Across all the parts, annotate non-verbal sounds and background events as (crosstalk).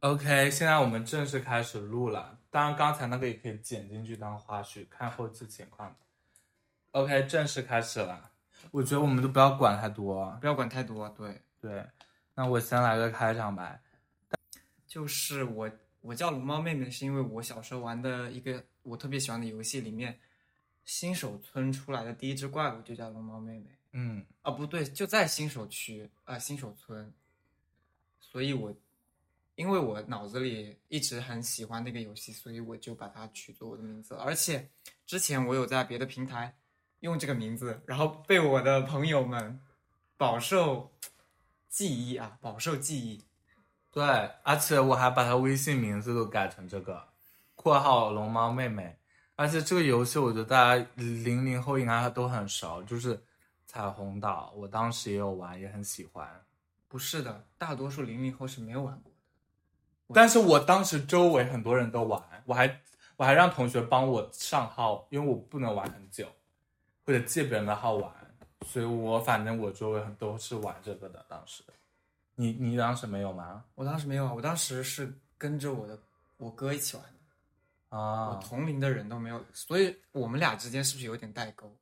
OK，现在我们正式开始录了。当然，刚才那个也可以剪进去当花絮，看后期情况。OK，正式开始了。我觉得我们都不要管太多，不要管太多。对对，那我先来个开场白。就是我，我叫龙猫妹妹，是因为我小时候玩的一个我特别喜欢的游戏里面，新手村出来的第一只怪物就叫龙猫妹妹。嗯，啊，不对，就在新手区啊，新手村。所以我，因为我脑子里一直很喜欢那个游戏，所以我就把它取作我的名字。而且之前我有在别的平台用这个名字，然后被我的朋友们饱受记忆啊，饱受记忆。对，而且我还把他微信名字都改成这个（括号龙猫妹妹）。而且这个游戏，我觉得大家零零后应该都很熟，就是彩虹岛。我当时也有玩，也很喜欢。不是的，大多数零零后是没有玩过的。但是我当时周围很多人都玩，我还我还让同学帮我上号，因为我不能玩很久，或者借别人的号玩，所以我反正我周围很都是玩这个的。当时，你你当时没有吗？我当时没有啊，我当时是跟着我的我哥一起玩的啊，我同龄的人都没有，所以我们俩之间是不是有点代沟？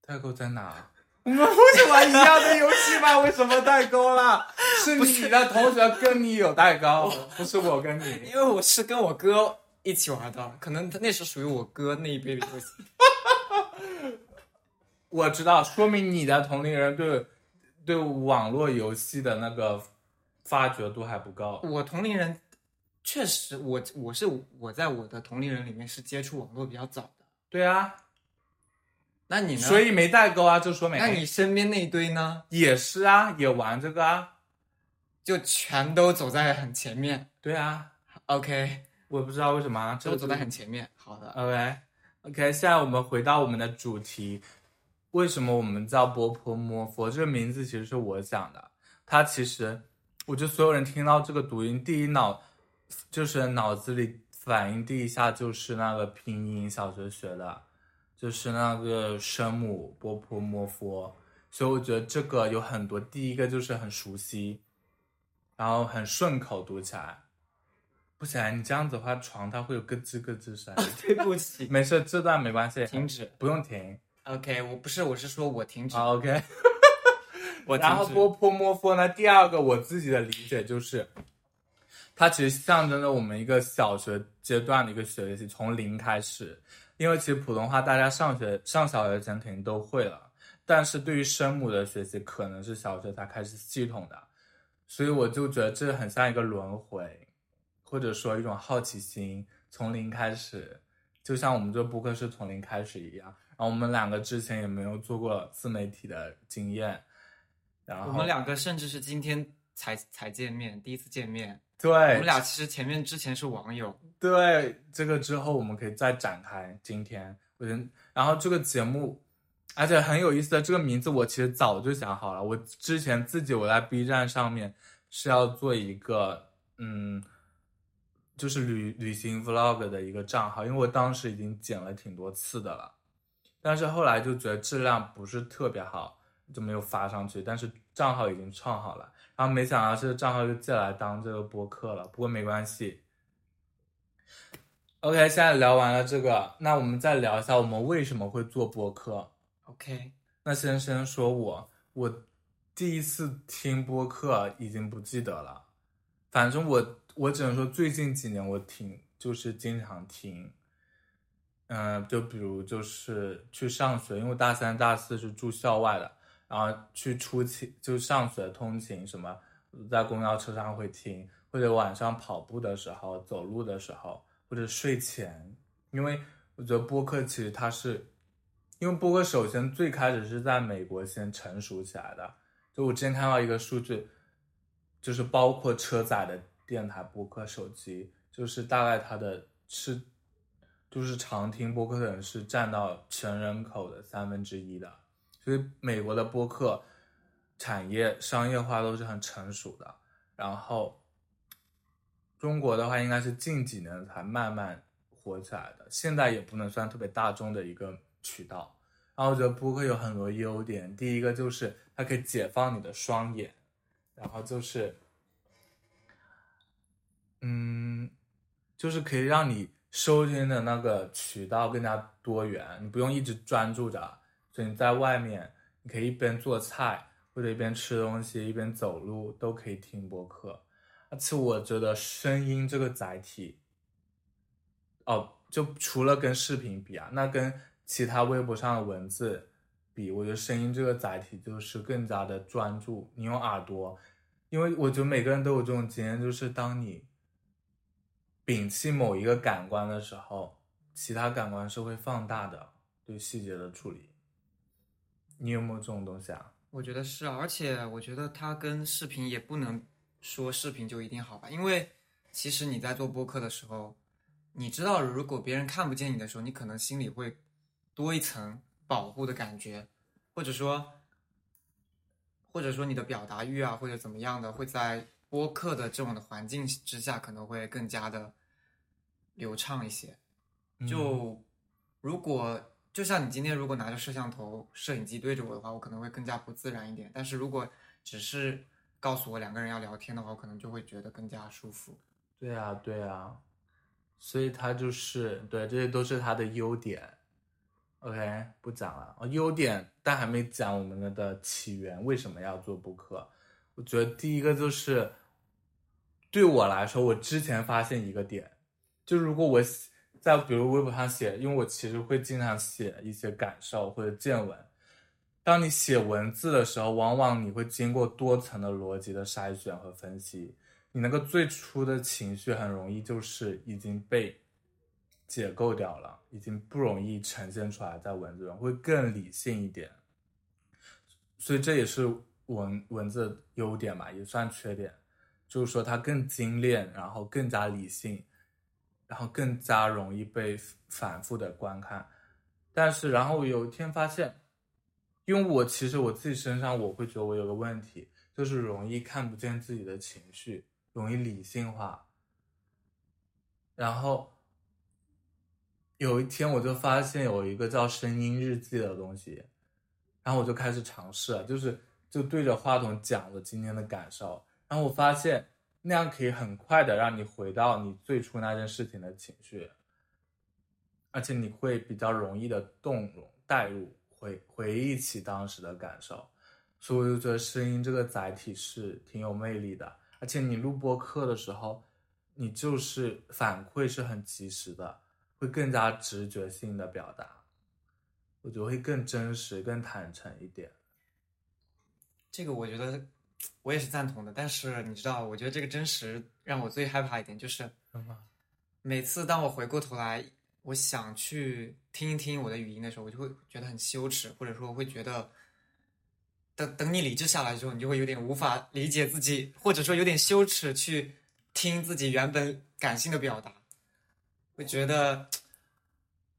代沟在哪？我们不是玩一样的游戏吗？(laughs) 为什么代沟了？是你的同学跟你有代沟，不是我跟你。因为我是跟我哥一起玩的，可能他那是属于我哥那一辈的游戏。(laughs) 我知道，说明你的同龄人对对网络游戏的那个发掘度还不高。我同龄人确实，我我是我在我的同龄人里面是接触网络比较早的。对啊，那你呢？所以没代沟啊，就说明。那你身边那一堆呢？也是啊，也玩这个啊，就全都走在很前面。对啊，OK，我不知道为什么啊都走在很前面。好的，OK，OK，现在我们回到我们的主题，为什么我们叫波泼摸佛？这个名字其实是我想的。它其实，我觉得所有人听到这个读音，第一脑就是脑子里反应第一下就是那个拼音，小学学的。就是那个声母波泼摸佛，所以我觉得这个有很多。第一个就是很熟悉，然后很顺口读起来。不行，你这样子的话，床它会有咯吱咯吱声。(laughs) 对不起，没事，这段没关系，停止，不用停。OK，我不是，我是说我停止。(laughs) OK，我 (laughs) 然后波泼摸佛呢？第二个我自己的理解就是，它其实象征着我们一个小学阶段的一个学习，从零开始。因为其实普通话大家上学上小学前肯定都会了，但是对于声母的学习可能是小学才开始系统的，所以我就觉得这很像一个轮回，或者说一种好奇心，从零开始，就像我们这播客是从零开始一样。然后我们两个之前也没有做过自媒体的经验，然后我们两个甚至是今天才才见面，第一次见面。对，我们俩其实前面之前是网友。对，这个之后我们可以再展开。今天我觉得，然后这个节目，而且很有意思的这个名字，我其实早就想好了。我之前自己我在 B 站上面是要做一个，嗯，就是旅旅行 Vlog 的一个账号，因为我当时已经剪了挺多次的了，但是后来就觉得质量不是特别好，就没有发上去。但是账号已经创好了。然后没想到这个账号就借来当这个播客了，不过没关系。OK，现在聊完了这个，那我们再聊一下我们为什么会做播客。OK，那先先说我，我第一次听播客已经不记得了，反正我我只能说最近几年我听就是经常听，嗯、就比如就是去上学，因为大三大四是住校外的。然后去出勤就上学通勤什么，在公交车上会听，或者晚上跑步的时候、走路的时候，或者睡前。因为我觉得播客其实它是，因为播客首先最开始是在美国先成熟起来的。就我之前看到一个数据，就是包括车载的电台播客手机，就是大概它的是，就是常听播客的人是占到全人口的三分之一的。所以美国的播客产业商业化都是很成熟的，然后中国的话应该是近几年才慢慢火起来的，现在也不能算特别大众的一个渠道。然后我觉得播客有很多优点，第一个就是它可以解放你的双眼，然后就是嗯就是可以让你收听的那个渠道更加多元，你不用一直专注着，所以你在外面，你可以一边做菜或者一边吃东西，一边走路都可以听播客。而且我觉得声音这个载体，哦，就除了跟视频比啊，那跟其他微博上的文字比，我觉得声音这个载体就是更加的专注。你用耳朵，因为我觉得每个人都有这种经验，就是当你摒弃某一个感官的时候，其他感官是会放大的，对细节的处理。你有没有这种东西啊？我觉得是啊，而且我觉得它跟视频也不能说视频就一定好吧，因为其实你在做播客的时候，你知道如果别人看不见你的时候，你可能心里会多一层保护的感觉，或者说，或者说你的表达欲啊，或者怎么样的，会在播客的这种的环境之下，可能会更加的流畅一些。就如果就像你今天如果拿着摄像头、摄影机对着我的话，我可能会更加不自然一点。但是如果只是告诉我两个人要聊天的话，我可能就会觉得更加舒服。对啊，对啊，所以它就是对，这些都是它的优点。OK，不讲了。哦，优点，但还没讲我们的起源，为什么要做播客？我觉得第一个就是，对我来说，我之前发现一个点，就如果我在比如微博上写，因为我其实会经常写一些感受或者见闻。当你写文字的时候，往往你会经过多层的逻辑的筛选和分析，你那个最初的情绪很容易就是已经被解构掉了，已经不容易呈现出来在文字中，会更理性一点。所以这也是文文字的优点吧，也算缺点，就是说它更精炼，然后更加理性，然后更加容易被反复的观看。但是，然后有一天发现，因为我其实我自己身上，我会觉得我有个问题，就是容易看不见自己的情绪，容易理性化。然后有一天我就发现有一个叫声音日记的东西，然后我就开始尝试了，就是就对着话筒讲了今天的感受，然后我发现那样可以很快的让你回到你最初那件事情的情绪，而且你会比较容易的动容带入回回忆起当时的感受，所以我就觉得声音这个载体是挺有魅力的，而且你录播课的时候，你就是反馈是很及时的，会更加直觉性的表达，我觉得会更真实、更坦诚一点。这个我觉得我也是赞同的，但是你知道，我觉得这个真实让我最害怕一点就是，每次当我回过头来，我想去听一听我的语音的时候，我就会觉得很羞耻，或者说我会觉得，等等你理智下来之后，你就会有点无法理解自己，或者说有点羞耻去听自己原本感性的表达，会觉得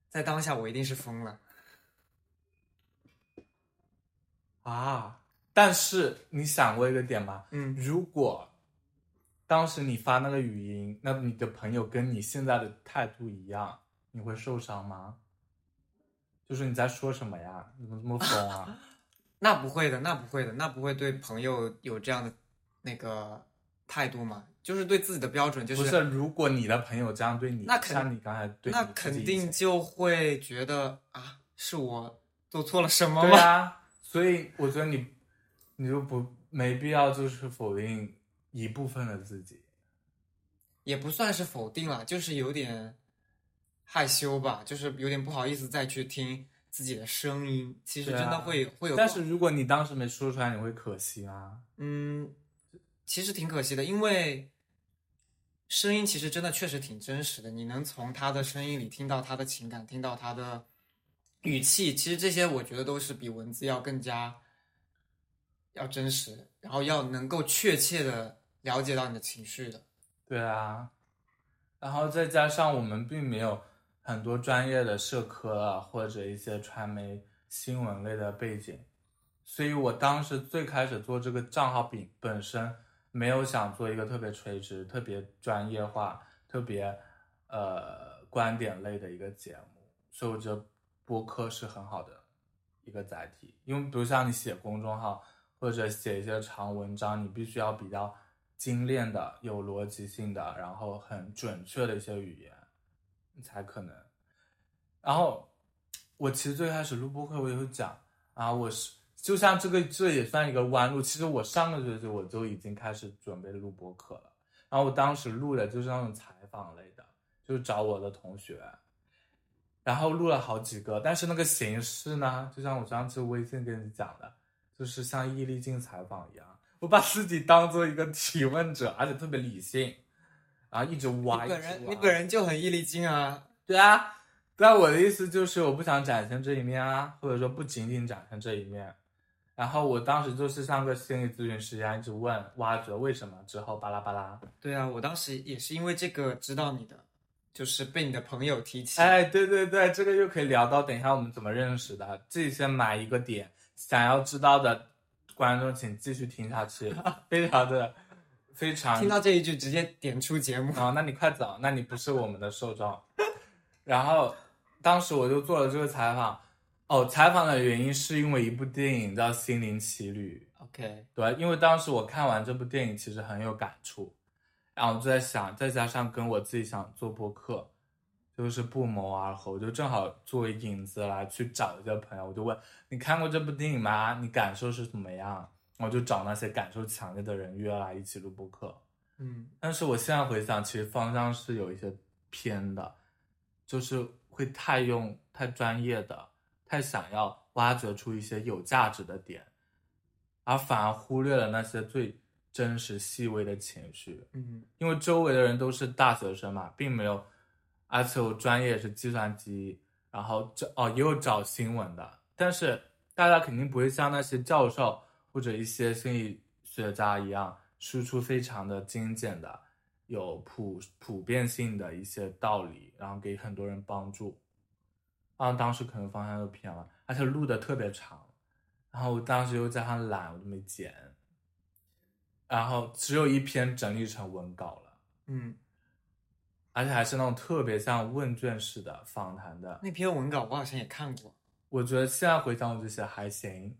在当下我一定是疯了。啊！但是你想过一个点吗？嗯，如果当时你发那个语音，那你的朋友跟你现在的态度一样，你会受伤吗？就是你在说什么呀？你怎么这么疯啊？(laughs) 那不会的，那不会的，那不会对朋友有这样的那个态度吗？就是对自己的标准，就是不是，如果你的朋友这样对你，那肯像你刚才对那肯定就会觉得啊，是我做错了什么吗？对啊，所以我觉得你你就不没必要就是否定一部分的自己。也不算是否定了，就是有点害羞吧，就是有点不好意思再去听自己的声音。其实真的会、会有，但是如果你当时没说出来，你会可惜吗？嗯，其实挺可惜的，因为声音其实真的确实挺真实的，你能从他的声音里听到他的情感，听到他的语气，其实这些我觉得都是比文字要更加要真实，然后要能够确切的了解到你的情绪的。对啊，然后再加上我们并没有很多专业的社科啊，或者一些传媒新闻类的背景，所以我当时最开始做这个账号本本身没有想做一个特别垂直、特别专业化、特别呃观点类的一个节目，所以我觉得播客是很好的一个载体，因为比如像你写公众号或者写一些长文章，你必须要比较精炼的、有逻辑性的，然后很准确的一些语言，你才可能。然后我其实最开始录播课，我也会讲啊，我是就像这个，这也算一个弯路。其实我上个学期我就已经开始准备录播课了，然后我当时录的就是那种采访类的，就是找我的同学，然后录了好几个，但是那个形式呢，就像我上次微信跟你讲的，就是像易立竞采访一样，我把自己当做一个提问者，而且特别理性，然后一直挖。你本人你本人就很易立竞啊，对啊，但我的意思就是我不想展现这一面啊，或者说不仅仅展现这一面。然后我当时就是像个心理咨询师一样，一直问挖掘为什么，之后巴拉巴拉。对啊，我当时也是因为这个知道你的。就是被你的朋友提起，哎，对对对，这个又可以聊到，等一下我们怎么认识的，自己先埋一个点，想要知道的观众请继续听下去，(laughs) 非常的非常，听到这一句直接点出节目啊，那你快走，那你不是我们的受众。(laughs) 然后当时我就做了这个采访，哦，采访的原因是因为一部电影叫《心灵奇旅》，OK，对，因为当时我看完这部电影，其实很有感触。然后我就在想，再加上跟我自己想做播客，就是不谋而合，我就正好作为引子来去找一些朋友。我就问你看过这部电影吗？你感受是怎么样？我就找那些感受强烈的人约来一起录播客。嗯，但是我现在回想，其实方向是有一些偏的，就是会太用太专业的，太想要挖掘出一些有价值的点，而反而忽略了那些最。真实细微的情绪，嗯，因为周围的人都是大学生嘛，并没有，而且我专业是计算机，然后找哦也有找新闻的，但是大家肯定不会像那些教授或者一些心理学家一样输出非常的精简的，有普普遍性的一些道理，然后给很多人帮助，啊，当时可能方向又偏了，而且录的特别长，然后我当时又加上懒，我都没剪。然后只有一篇整理成文稿了，嗯，而且还是那种特别像问卷式的访谈的那篇文稿，我好像也看过。我觉得现在回想，我就写还行，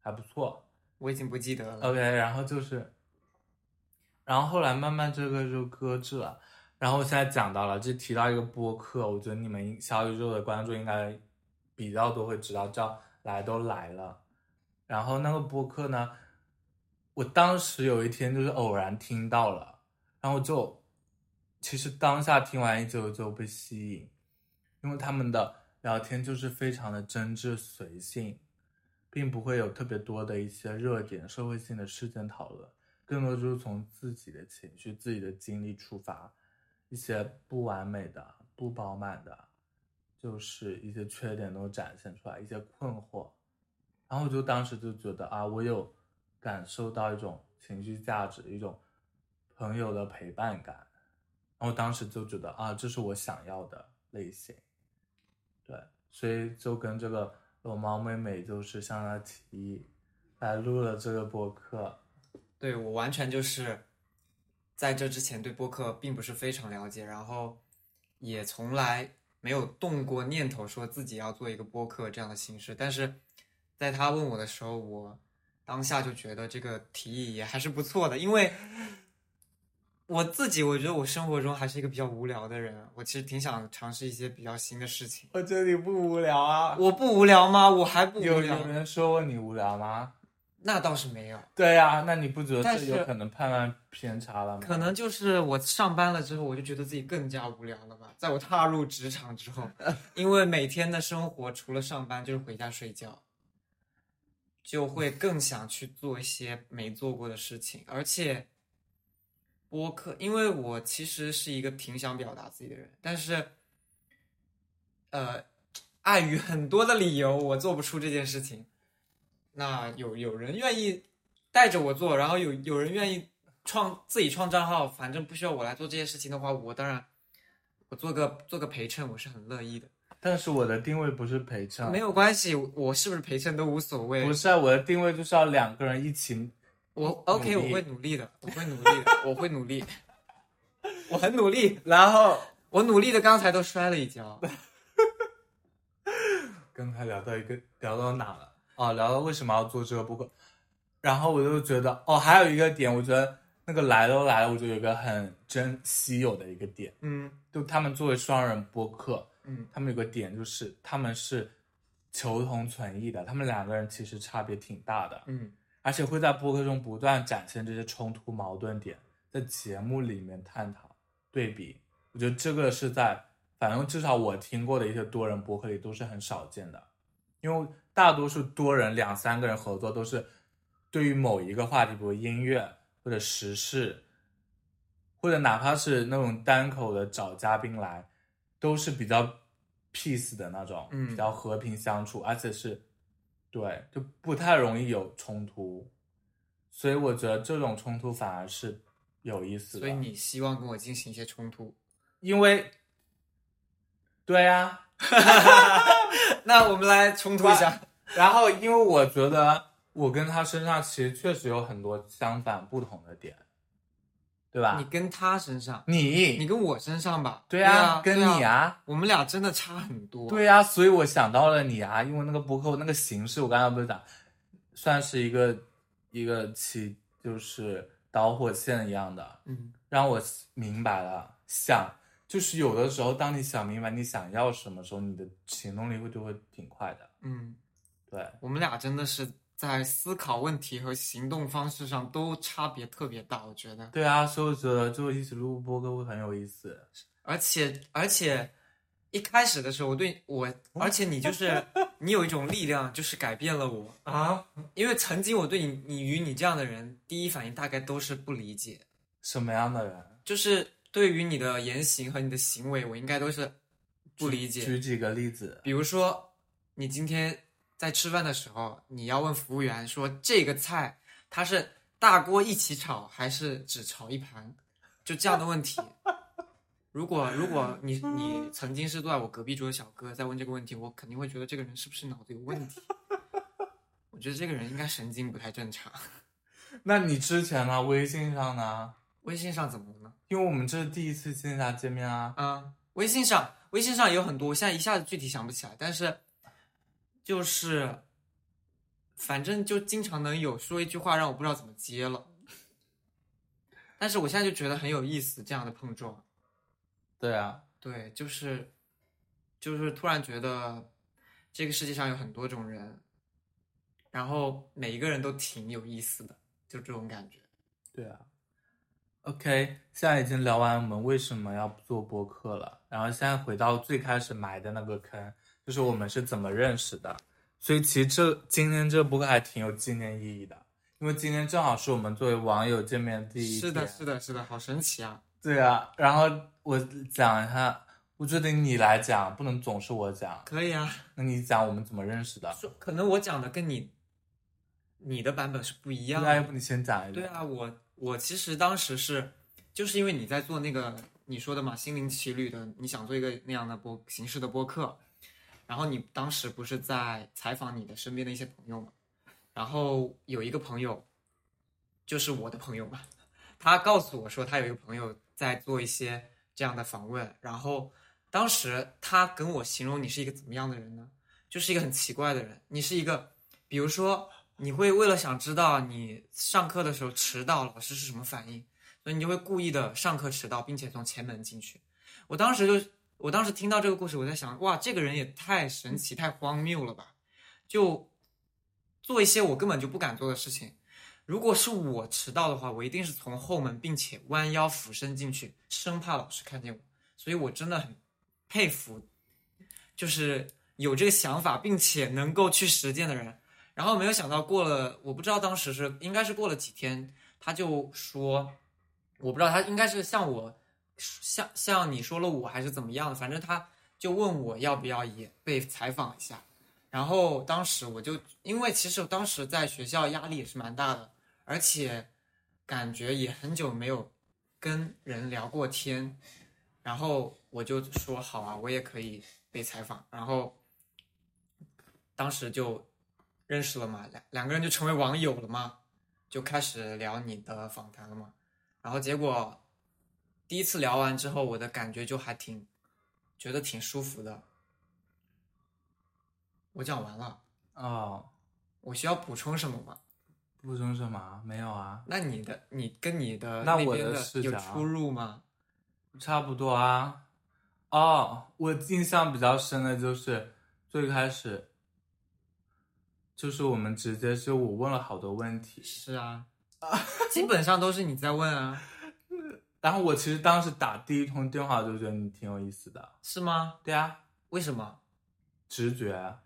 还不错。我已经不记得了。OK，然后就是，然后后来慢慢这个就搁置了。然后现在讲到了，就提到一个播客，我觉得你们小宇宙的观众应该比较多会知道，叫来都来了。然后那个播客呢？我当时有一天就是偶然听到了，然后就，其实当下听完一就就被吸引，因为他们的聊天就是非常的真挚随性，并不会有特别多的一些热点社会性的事件讨论，更多就是从自己的情绪、自己的经历出发，一些不完美的、不饱满的，就是一些缺点都展现出来，一些困惑，然后我就当时就觉得啊，我有。感受到一种情绪价值，一种朋友的陪伴感，然后当时就觉得啊，这是我想要的类型，对，所以就跟这个龙猫妹妹就是向她提议来录了这个播客。对我完全就是在这之前对播客并不是非常了解，然后也从来没有动过念头说自己要做一个播客这样的形式，但是在他问我的时候，我。当下就觉得这个提议也还是不错的，因为我自己我觉得我生活中还是一个比较无聊的人，我其实挺想尝试一些比较新的事情。我觉得你不无聊啊，我不无聊吗？我还不无聊。有人说过你无聊吗？那倒是没有。对呀，那你不觉得这有可能判断偏差了吗？可能就是我上班了之后，我就觉得自己更加无聊了吧。在我踏入职场之后，因为每天的生活除了上班就是回家睡觉。就会更想去做一些没做过的事情，而且播客，因为我其实是一个挺想表达自己的人，但是，呃，碍于很多的理由，我做不出这件事情。那有有人愿意带着我做，然后有有人愿意创自己创账号，反正不需要我来做这些事情的话，我当然我做个做个陪衬，我是很乐意的。但是我的定位不是陪衬，没有关系，我是不是陪衬都无所谓。不是啊，我的定位就是要两个人一起。我 OK，我会努力的，我会努力的，我会努力，(laughs) 我很努力。然后我努力的，刚才都摔了一跤。(laughs) 刚才聊到一个聊到哪了？哦，聊到为什么要做这个播客，然后我就觉得哦，还有一个点，我觉得那个来都来了，我觉得有一个很真稀有的一个点，嗯就他们作为双人播客，嗯他们有个点就是他们是求同存异的，他们两个人其实差别挺大的，嗯而且会在播客中不断展现这些冲突矛盾点，在节目里面探讨对比。我觉得这个是在反正至少我听过的一些多人播客里都是很少见的，因为大多数多人两三个人合作都是对于某一个话题，比如音乐或者时事，或者哪怕是那种单口的找嘉宾来，都是比较 peace 的那种，嗯比较和平相处，而且是对就不太容易有冲突，所以我觉得这种冲突反而是有意思的。所以你希望跟我进行一些冲突？因为对呀、(laughs) 那我们来冲突一下。然后因为我觉得我跟他身上其实确实有很多相反不同的点，对吧？你跟他身上，你你跟我身上吧？对啊，跟对你啊，我们俩真的差很多。对呀、所以我想到了你啊，因为那个博客那个形式，我刚才不是讲，算是一个一个起就是导火线一样的，嗯让我明白了，想就是有的时候，当你想明白你想要什么时候，你的行动力会就会挺快的。嗯，对，我们俩真的是在思考问题和行动方式上都差别特别大，我觉得。对啊，所以我觉得就一起录播客会很有意思。而且而且一开始的时候，我对我，而且你就是 (laughs) 你有一种力量，就是改变了我。啊？因为曾经我对你你与你这样的人，第一反应大概都是不理解，什么样的人？就是对于你的言行和你的行为，我应该都是不理解。举几个例子。比如说，你今天在吃饭的时候，你要问服务员说这个菜它是大锅一起炒还是只炒一盘，就这样的问题。如果如果你你曾经是坐在我隔壁桌的小哥在问这个问题，我肯定会觉得这个人是不是脑子有问题？我觉得这个人应该神经不太正常。(laughs) 那你之前呢？微信上呢？微信上怎么了呢？因为我们这是第一次线下见面啊。啊，微信上，微信上有很多，我现在一下子具体想不起来，但是就是，反正就经常能有说一句话让我不知道怎么接了。但是我现在就觉得很有意思，这样的碰撞，对啊，对，就是，就是突然觉得这个世界上有很多种人，然后每一个人都挺有意思的，就这种感觉。对啊。OK，现在已经聊完我们为什么要做播客了，然后现在回到最开始埋的那个坑，就是我们是怎么认识的。所以其实这今天这个播客还挺有纪念意义的，因为今天正好是我们作为网友见面第一天。是的，是的，是的，好神奇啊！对啊，然后我讲一下，我觉得你来讲，不能总是我讲。可以啊，那你讲我们怎么认识的？说可能我讲的跟你你的版本是不一样那要。不你先讲一下。对啊，我我其实当时是就是因为你在做那个你说的嘛，心灵奇旅的，你想做一个那样的播形式的播客，然后你当时不是在采访你的身边的一些朋友吗，然后有一个朋友，就是我的朋友嘛，他告诉我说他有一个朋友在做一些这样的访问，然后当时他跟我形容你是一个怎么样的人呢？就是一个很奇怪的人，你是一个，比如说你会为了想知道你上课的时候迟到，老师是什么反应，所以你就会故意的上课迟到，并且从前门进去。我当时就，我当时听到这个故事，我在想，哇，这个人也太神奇、太荒谬了吧！就做一些我根本就不敢做的事情。如果是我迟到的话，我一定是从后门，并且弯腰俯身进去，生怕老师看见我。所以我真的很佩服，就是有这个想法，并且能够去实践的人。然后没有想到过了，我不知道当时是应该是过了几天，他就说，我不知道他应该是像我，像像你说了我还是怎么样，反正他就问我要不要也被采访一下。然后当时我就因为其实我当时在学校压力也是蛮大的，而且感觉也很久没有跟人聊过天，然后我就说好啊，我也可以被采访。然后当时就认识了嘛，两两个人就成为网友了嘛，就开始聊你的访谈了嘛。然后结果第一次聊完之后，我的感觉就还挺觉得挺舒服的。我讲完了，哦，我需要补充什么吗？补充什么？没有啊，那你的你跟你的那我边的的视角有出入吗？差不多啊。哦，我印象比较深的就是最开始，就是我们直接就我问了好多问题，是啊，(laughs) 基本上都是你在问啊，然后我其实当时打第一通电话就觉得你挺有意思的，是吗？对啊，为什么？直觉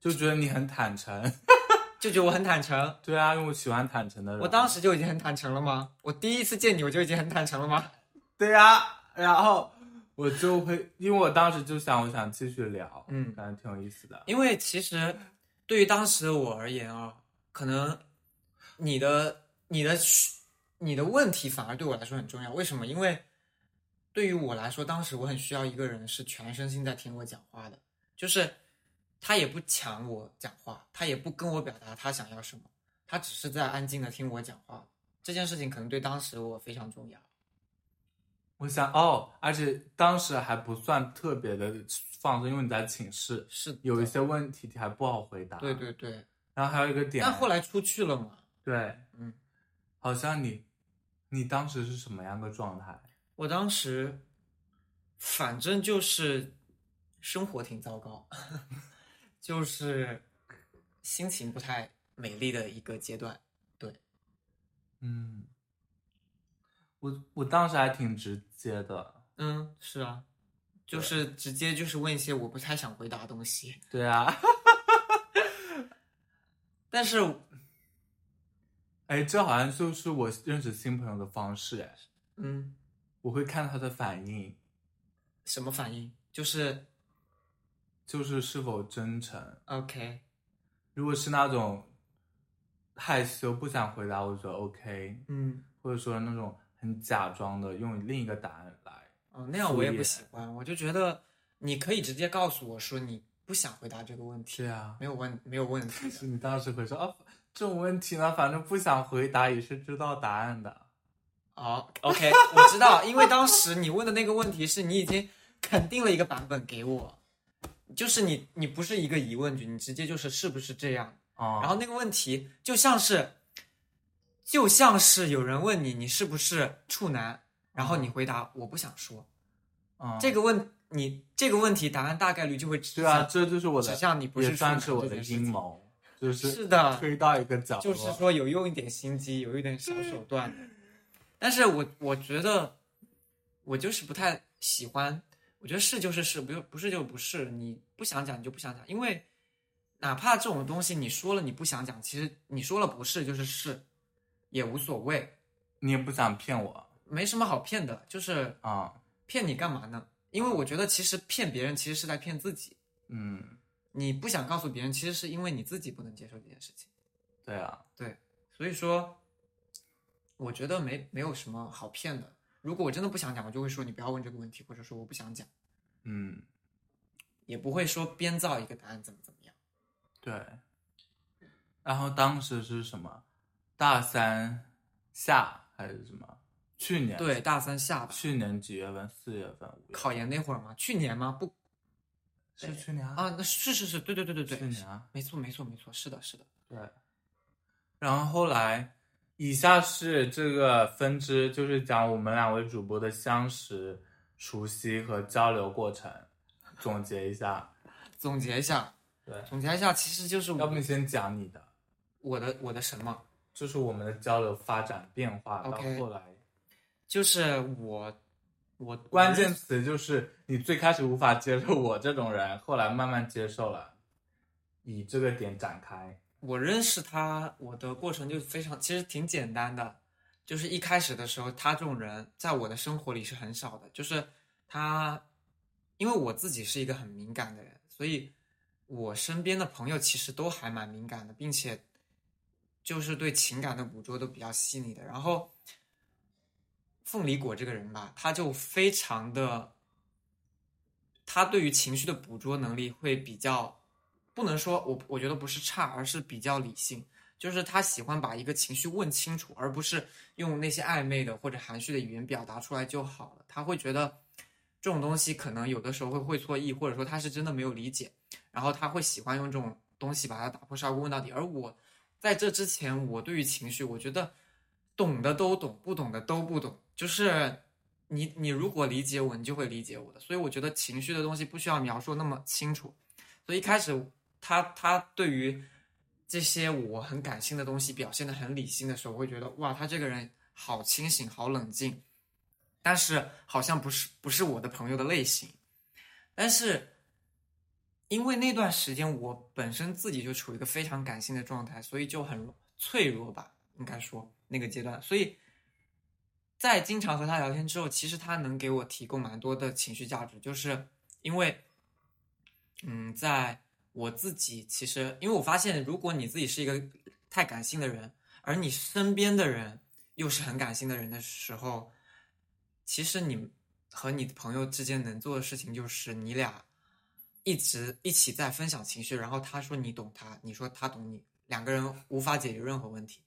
就觉得你很坦诚，(laughs) 就觉得我很坦诚？对啊，因为我喜欢坦诚的人。我当时就已经很坦诚了吗？我第一次见你我就已经很坦诚了吗？对呀、然后我就会，因为我当时就想，我想继续聊，嗯感觉挺有意思的。因为其实对于当时的我而言啊，可能你的你的你的问题反而对我来说很重要。为什么？因为对于我来说，当时我很需要一个人是全身心在听我讲话的，就是他也不抢我讲话，他也不跟我表达他想要什么，他只是在安静的听我讲话。这件事情可能对当时我非常重要。我想哦，而且当时还不算特别的放松，因为你在寝室，是有一些问题还不好回答。对。对对，然后还有一个点，但后来出去了嘛，对，嗯，好像你，你当时是什么样的状态？我当时反正就是生活挺糟糕，(laughs) 就是心情不太美丽的一个阶段。对嗯，我我当时还挺直接的。嗯，是啊，就是直接就是问一些我不太想回答的东西，对啊，(laughs) 但是哎，这好像就是我认识新朋友的方式哎，嗯，我会看他的反应，什么反应？就是就是是否真诚。OK，如果是那种害羞不想回答，我觉得 OK，嗯，或者说那种很假装的用另一个答案来，哦，那样我也不喜欢，我就觉得你可以直接告诉我说你不想回答这个问题，对啊，没有问没有问题的。是你当时会说啊，这种问题呢，反正不想回答也是知道答案的。哦，OK，我知道，因为当时你问的那个问题是你已经肯定了一个版本给我，就是你你不是一个疑问句，你直接就是是不是这样？哦，然后那个问题就像是，就像是有人问你你是不是处男，然后你回答我不想说，嗯，这个问你这个问题答案大概率就会指对啊，向这就是我的，指向你不是也算处男是我的阴谋，就是是的，推到一个角落，就是说有用一点心机，有一点小手段。但是我我觉得我就是不太喜欢，我觉得是就是是，不就不是就不是，你不想讲你就不想讲，因为哪怕这种东西你说了你不想讲，其实你说了不是就是是，也无所谓，你也不想骗我。没什么好骗的，就是啊，骗你干嘛呢？因为我觉得其实骗别人其实是在骗自己，嗯，你不想告诉别人，其实是因为你自己不能接受这件事情。对啊，对所以说，我觉得没没有什么好骗的。如果我真的不想讲，我就会说你不要问这个问题，或者说我不想讲，嗯，也不会说编造一个答案怎么怎么样。对。然后当时是什么？大三下还是什么？去年对，大三下吧，去年几月份？四月份、五月份考研那会儿吗，去年吗？不是去年啊？啊，那是是是，对对对对对，去年啊，没错没错没错，是的是的。对。然后后来，以下是这个分支，就是讲我们两位主播的相识、熟悉和交流过程，总结一下。(laughs) 总结一下，对，总结一下，其实就是我要不你先讲你的，我的我的什么，就是我们的交流发展变化到后来，就是我我关键词就是你最开始无法接受我这种人，后来慢慢接受了，以这个点展开。我认识他，我的过程就非常，其实挺简单的，就是一开始的时候，他这种人在我的生活里是很少的，就是他，因为我自己是一个很敏感的人，所以我身边的朋友其实都还蛮敏感的，并且就是对情感的捕捉都比较细腻的。然后，凤梨果这个人吧，他就非常的，他对于情绪的捕捉能力会比较。不能说我我觉得不是差，而是比较理性。就是他喜欢把一个情绪问清楚，而不是用那些暧昧的或者含蓄的语言表达出来就好了。他会觉得这种东西可能有的时候会会错意，或者说他是真的没有理解，然后他会喜欢用这种东西把它打破砂锅问到底。而我在这之前，我对于情绪，我觉得懂的都懂，不懂的都不懂。就是你你如果理解我，你就会理解我的。所以我觉得情绪的东西不需要描述那么清楚。所以一开始他他对于这些我很感性的东西表现的很理性的时候，我会觉得哇，他这个人好清醒，好冷静。但是好像不是不是我的朋友的类型。但是因为那段时间我本身自己就处于一个非常感性的状态，所以就很脆弱吧，应该说那个阶段。所以在经常和他聊天之后，其实他能给我提供蛮多的情绪价值，就是因为嗯，在我自己其实，因为我发现，如果你自己是一个太感性的人，而你身边的人又是很感性的人的时候，其实你和你的朋友之间能做的事情就是你俩一直一起在分享情绪，然后他说你懂他，你说他懂你，两个人无法解决任何问题。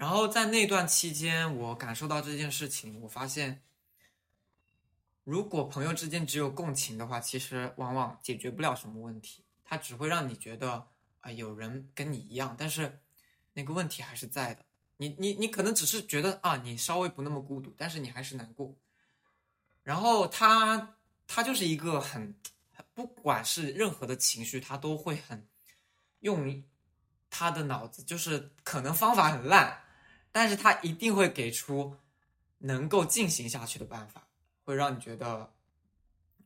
然后在那段期间，我感受到这件事情，我发现。如果朋友之间只有共情的话，其实往往解决不了什么问题，它只会让你觉得啊有人跟你一样，但是那个问题还是在的。你你你可能只是觉得啊你稍微不那么孤独，但是你还是难过。然后他他就是一个很不管是任何的情绪，他都会很用他的脑子，就是可能方法很烂，但是他一定会给出能够进行下去的办法。会让你觉得，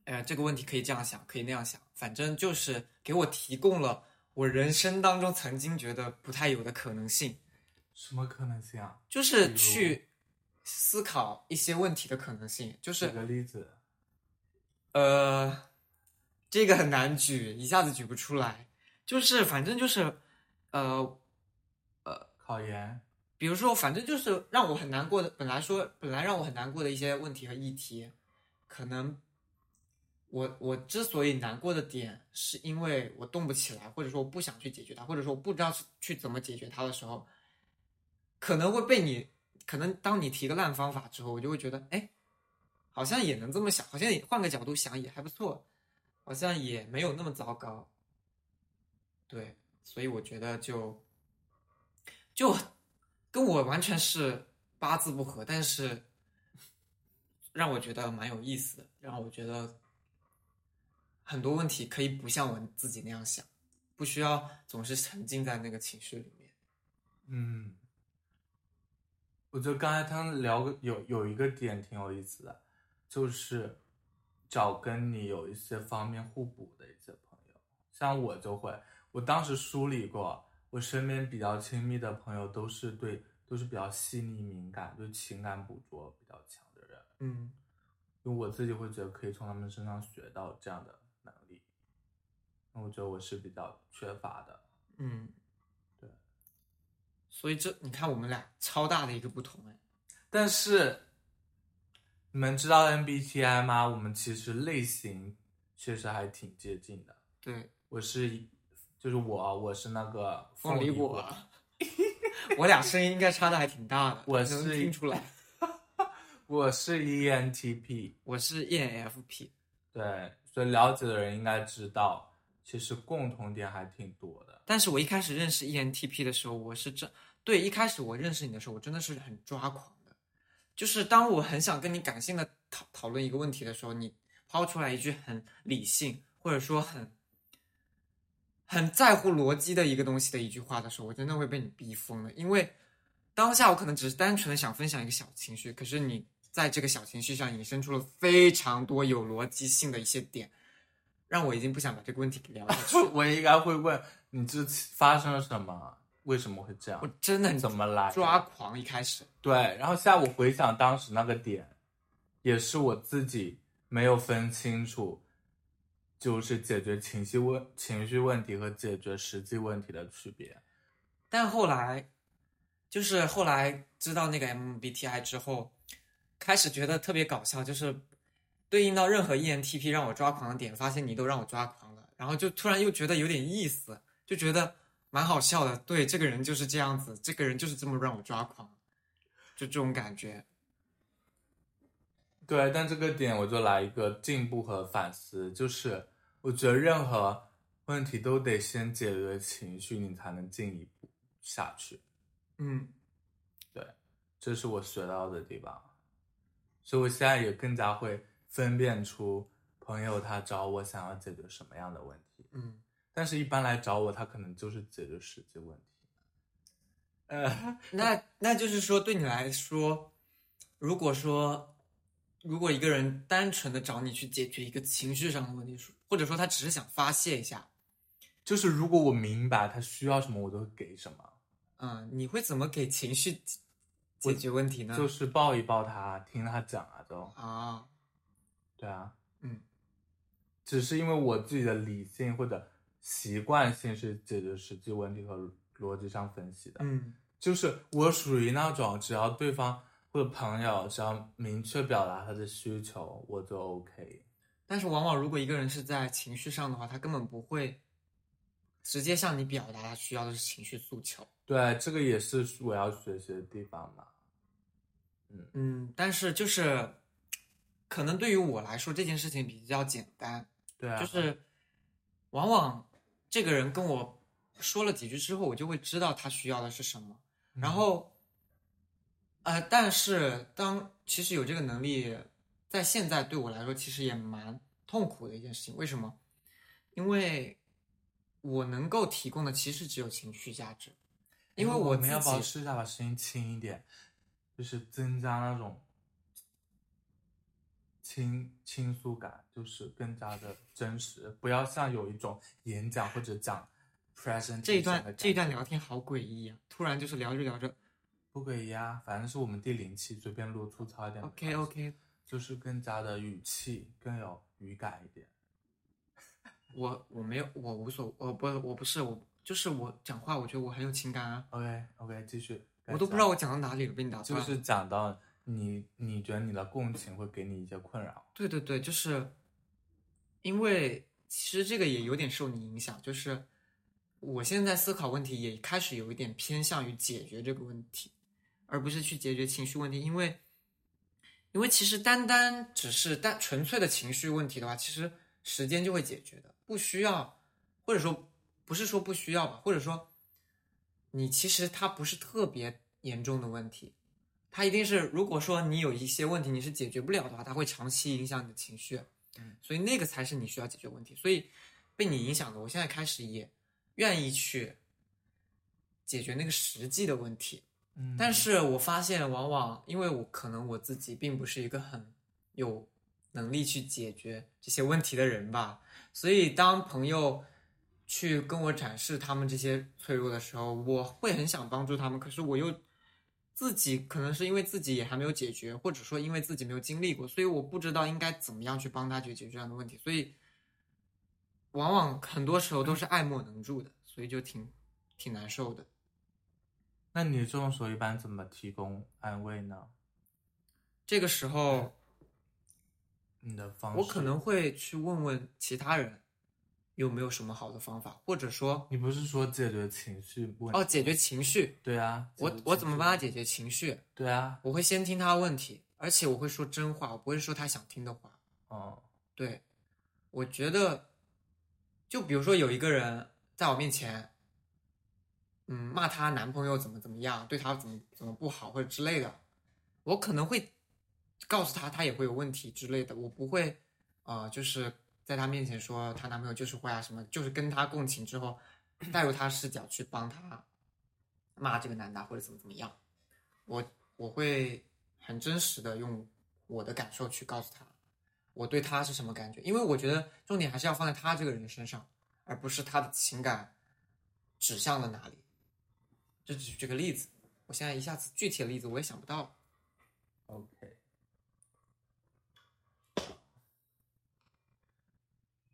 哎呀，这个问题可以这样想，可以那样想，反正就是给我提供了我人生当中曾经觉得不太有的可能性。什么可能性啊？就是去思考一些问题的可能性。就是举个例子。呃，这个很难举，一下子举不出来。就是反正就是，呃，呃，考研。比如说，反正就是让我很难过的。本来说，本来让我很难过的一些问题和议题，可能我我之所以难过的点，是因为我动不起来，或者说我不想去解决它，或者说我不知道去怎么解决它的时候，可能会被你，可能当你提个烂方法之后，我就会觉得，哎，好像也能这么想，好像换个角度想也还不错，好像也没有那么糟糕。对，所以我觉得就就。跟我完全是八字不合，但是让我觉得蛮有意思的，让我觉得很多问题可以不像我自己那样想，不需要总是沉浸在那个情绪里面。嗯，我觉得刚才他们聊有有一个点挺有意思的，就是找跟你有一些方面互补的一些朋友，像我就会，我当时梳理过。我身边比较亲密的朋友都是对，都是比较细腻敏感，对情感捕捉比较强的人。嗯，因为我自己会觉得可以从他们身上学到这样的能力。那我觉得我是比较缺乏的。嗯，对。所以这你看我们俩超大的一个不同哎。但是你们知道 MBTI 吗？我们其实类型确实还挺接近的。对，我是。就是我，我是那个凤梨果，(laughs) 我俩声音应该差的还挺大的，我是听出来。(laughs) 我是 ENTP，我是 ENFP，对，所以了解的人应该知道，其实共同点还挺多的。但是我一开始认识 ENTP 的时候，我是真对一开始我认识你的时候，我真的是很抓狂的，就是当我很想跟你感性的讨讨论一个问题的时候，你抛出来一句很理性，或者说很。很在乎逻辑的一个东西的一句话的时候，我真的会被你逼疯了。因为当下我可能只是单纯的想分享一个小情绪，可是你在这个小情绪上引申出了非常多有逻辑性的一些点，让我已经不想把这个问题给聊下去。(laughs) 我应该会问你这发生了什么？为什么会这样？我真的怎么来抓狂？一开始对，然后现在我回想当时那个点，也是我自己没有分清楚。就是解决情绪问情绪问题和解决实际问题的区别，但后来，就是后来知道那个 MBTI 之后，开始觉得特别搞笑，就是对应到任何 ENTP 让我抓狂的点，发现你都让我抓狂了，然后就突然又觉得有点意思，就觉得蛮好笑的。对，这个人就是这样子，这个人就是这么让我抓狂，就这种感觉。对，但这个点我就来一个进步和反思，就是。我觉得任何问题都得先解决情绪，你才能进一步下去。嗯对这是我学到的地方，所以我现在也更加会分辨出朋友他找我想要解决什么样的问题，嗯，但是一般来找我，他可能就是解决实际问题。(laughs) 呃，那那就是说，对你来说，如果说如果一个人单纯的找你去解决一个情绪上的问题，或者说他只是想发泄一下，就是如果我明白他需要什么，我都会给什么，嗯，你会怎么给情绪解解决问题呢？就是抱一抱他，听他讲啊，都。啊，对啊，嗯，只是因为我自己的理性或者习惯性是解决实际问题和逻辑上分析的，嗯。就是我属于那种只要对方或者朋友只要明确表达他的需求，我就 OK。但是往往如果一个人是在情绪上的话，他根本不会直接向你表达他需要的是情绪诉求。对，这个也是我要学习的地方嘛。嗯，但是就是可能对于我来说，这件事情比较简单，对啊，就是往往这个人跟我说了几句之后，我就会知道他需要的是什么。嗯然后，呃，但是当其实有这个能力，在现在对我来说，其实也蛮痛苦的一件事情。为什么？因为我能够提供的其实只有情绪价值，因为哎我我们要不要己试一下把声音轻一点，就是增加那种倾倾诉感，就是更加的真实，不要像有一种演讲或者讲 present 这一段这一段聊天好诡异啊！突然就是聊着聊着不可以啊，反正是我们第零期随便录粗糙一点，OK OK，就是更加的语气更有语感一点。(laughs) 我我没有我无所我不我不是我就是我讲话，我觉得我很有情感啊，OK OK，继续。我都不知道我讲到哪里了，被你打断了。就是讲到你，你觉得你的共情会给你一些困扰。对对对，就是因为其实这个也有点受你影响，就是我现在思考问题也开始有一点偏向于解决这个问题，而不是去解决情绪问题，因为因为其实单单只是单纯粹的情绪问题的话，其实时间就会解决的，不需要，或者说不是说不需要吧，或者说你其实它不是特别严重的问题，它一定是，如果说你有一些问题你是解决不了的话，它会长期影响你的情绪，嗯，所以那个才是你需要解决问题。所以被你影响的，我现在开始也愿意去解决那个实际的问题。但是我发现，往往因为我可能我自己并不是一个很有能力去解决这些问题的人吧，所以当朋友去跟我展示他们这些脆弱的时候，我会很想帮助他们，可是我又自己可能是因为自己也还没有解决，或者说因为自己没有经历过，所以我不知道应该怎么样去帮他去解决这样的问题，所以往往很多时候都是爱莫能助的，所以就挺挺难受的。那你这种时候一般怎么提供安慰呢？这个时候。你的方式，我可能会去问问其他人有没有什么好的方法，或者说你不是说解决情绪问题？哦，解决情绪，对啊，我我怎么帮他解决情绪？对啊，我会先听他问题，而且我会说真话，我不会说他想听的话。哦，对，我觉得，就比如说有一个人在我面前，嗯，骂她男朋友怎么怎么样，对她怎么怎么不好或者之类的，我可能会告诉她她也会有问题之类的，我不会，呃，就是在她面前说她男朋友就是坏啊什么，就是跟她共情之后，带入她视角去帮她骂这个男的或者怎么怎么样，我我会很真实的用我的感受去告诉她。我对他是什么感觉？因为我觉得重点还是要放在他这个人身上，而不是他的情感指向了哪里。这只是这个例子，我现在一下子具体的例子我也想不到。OK。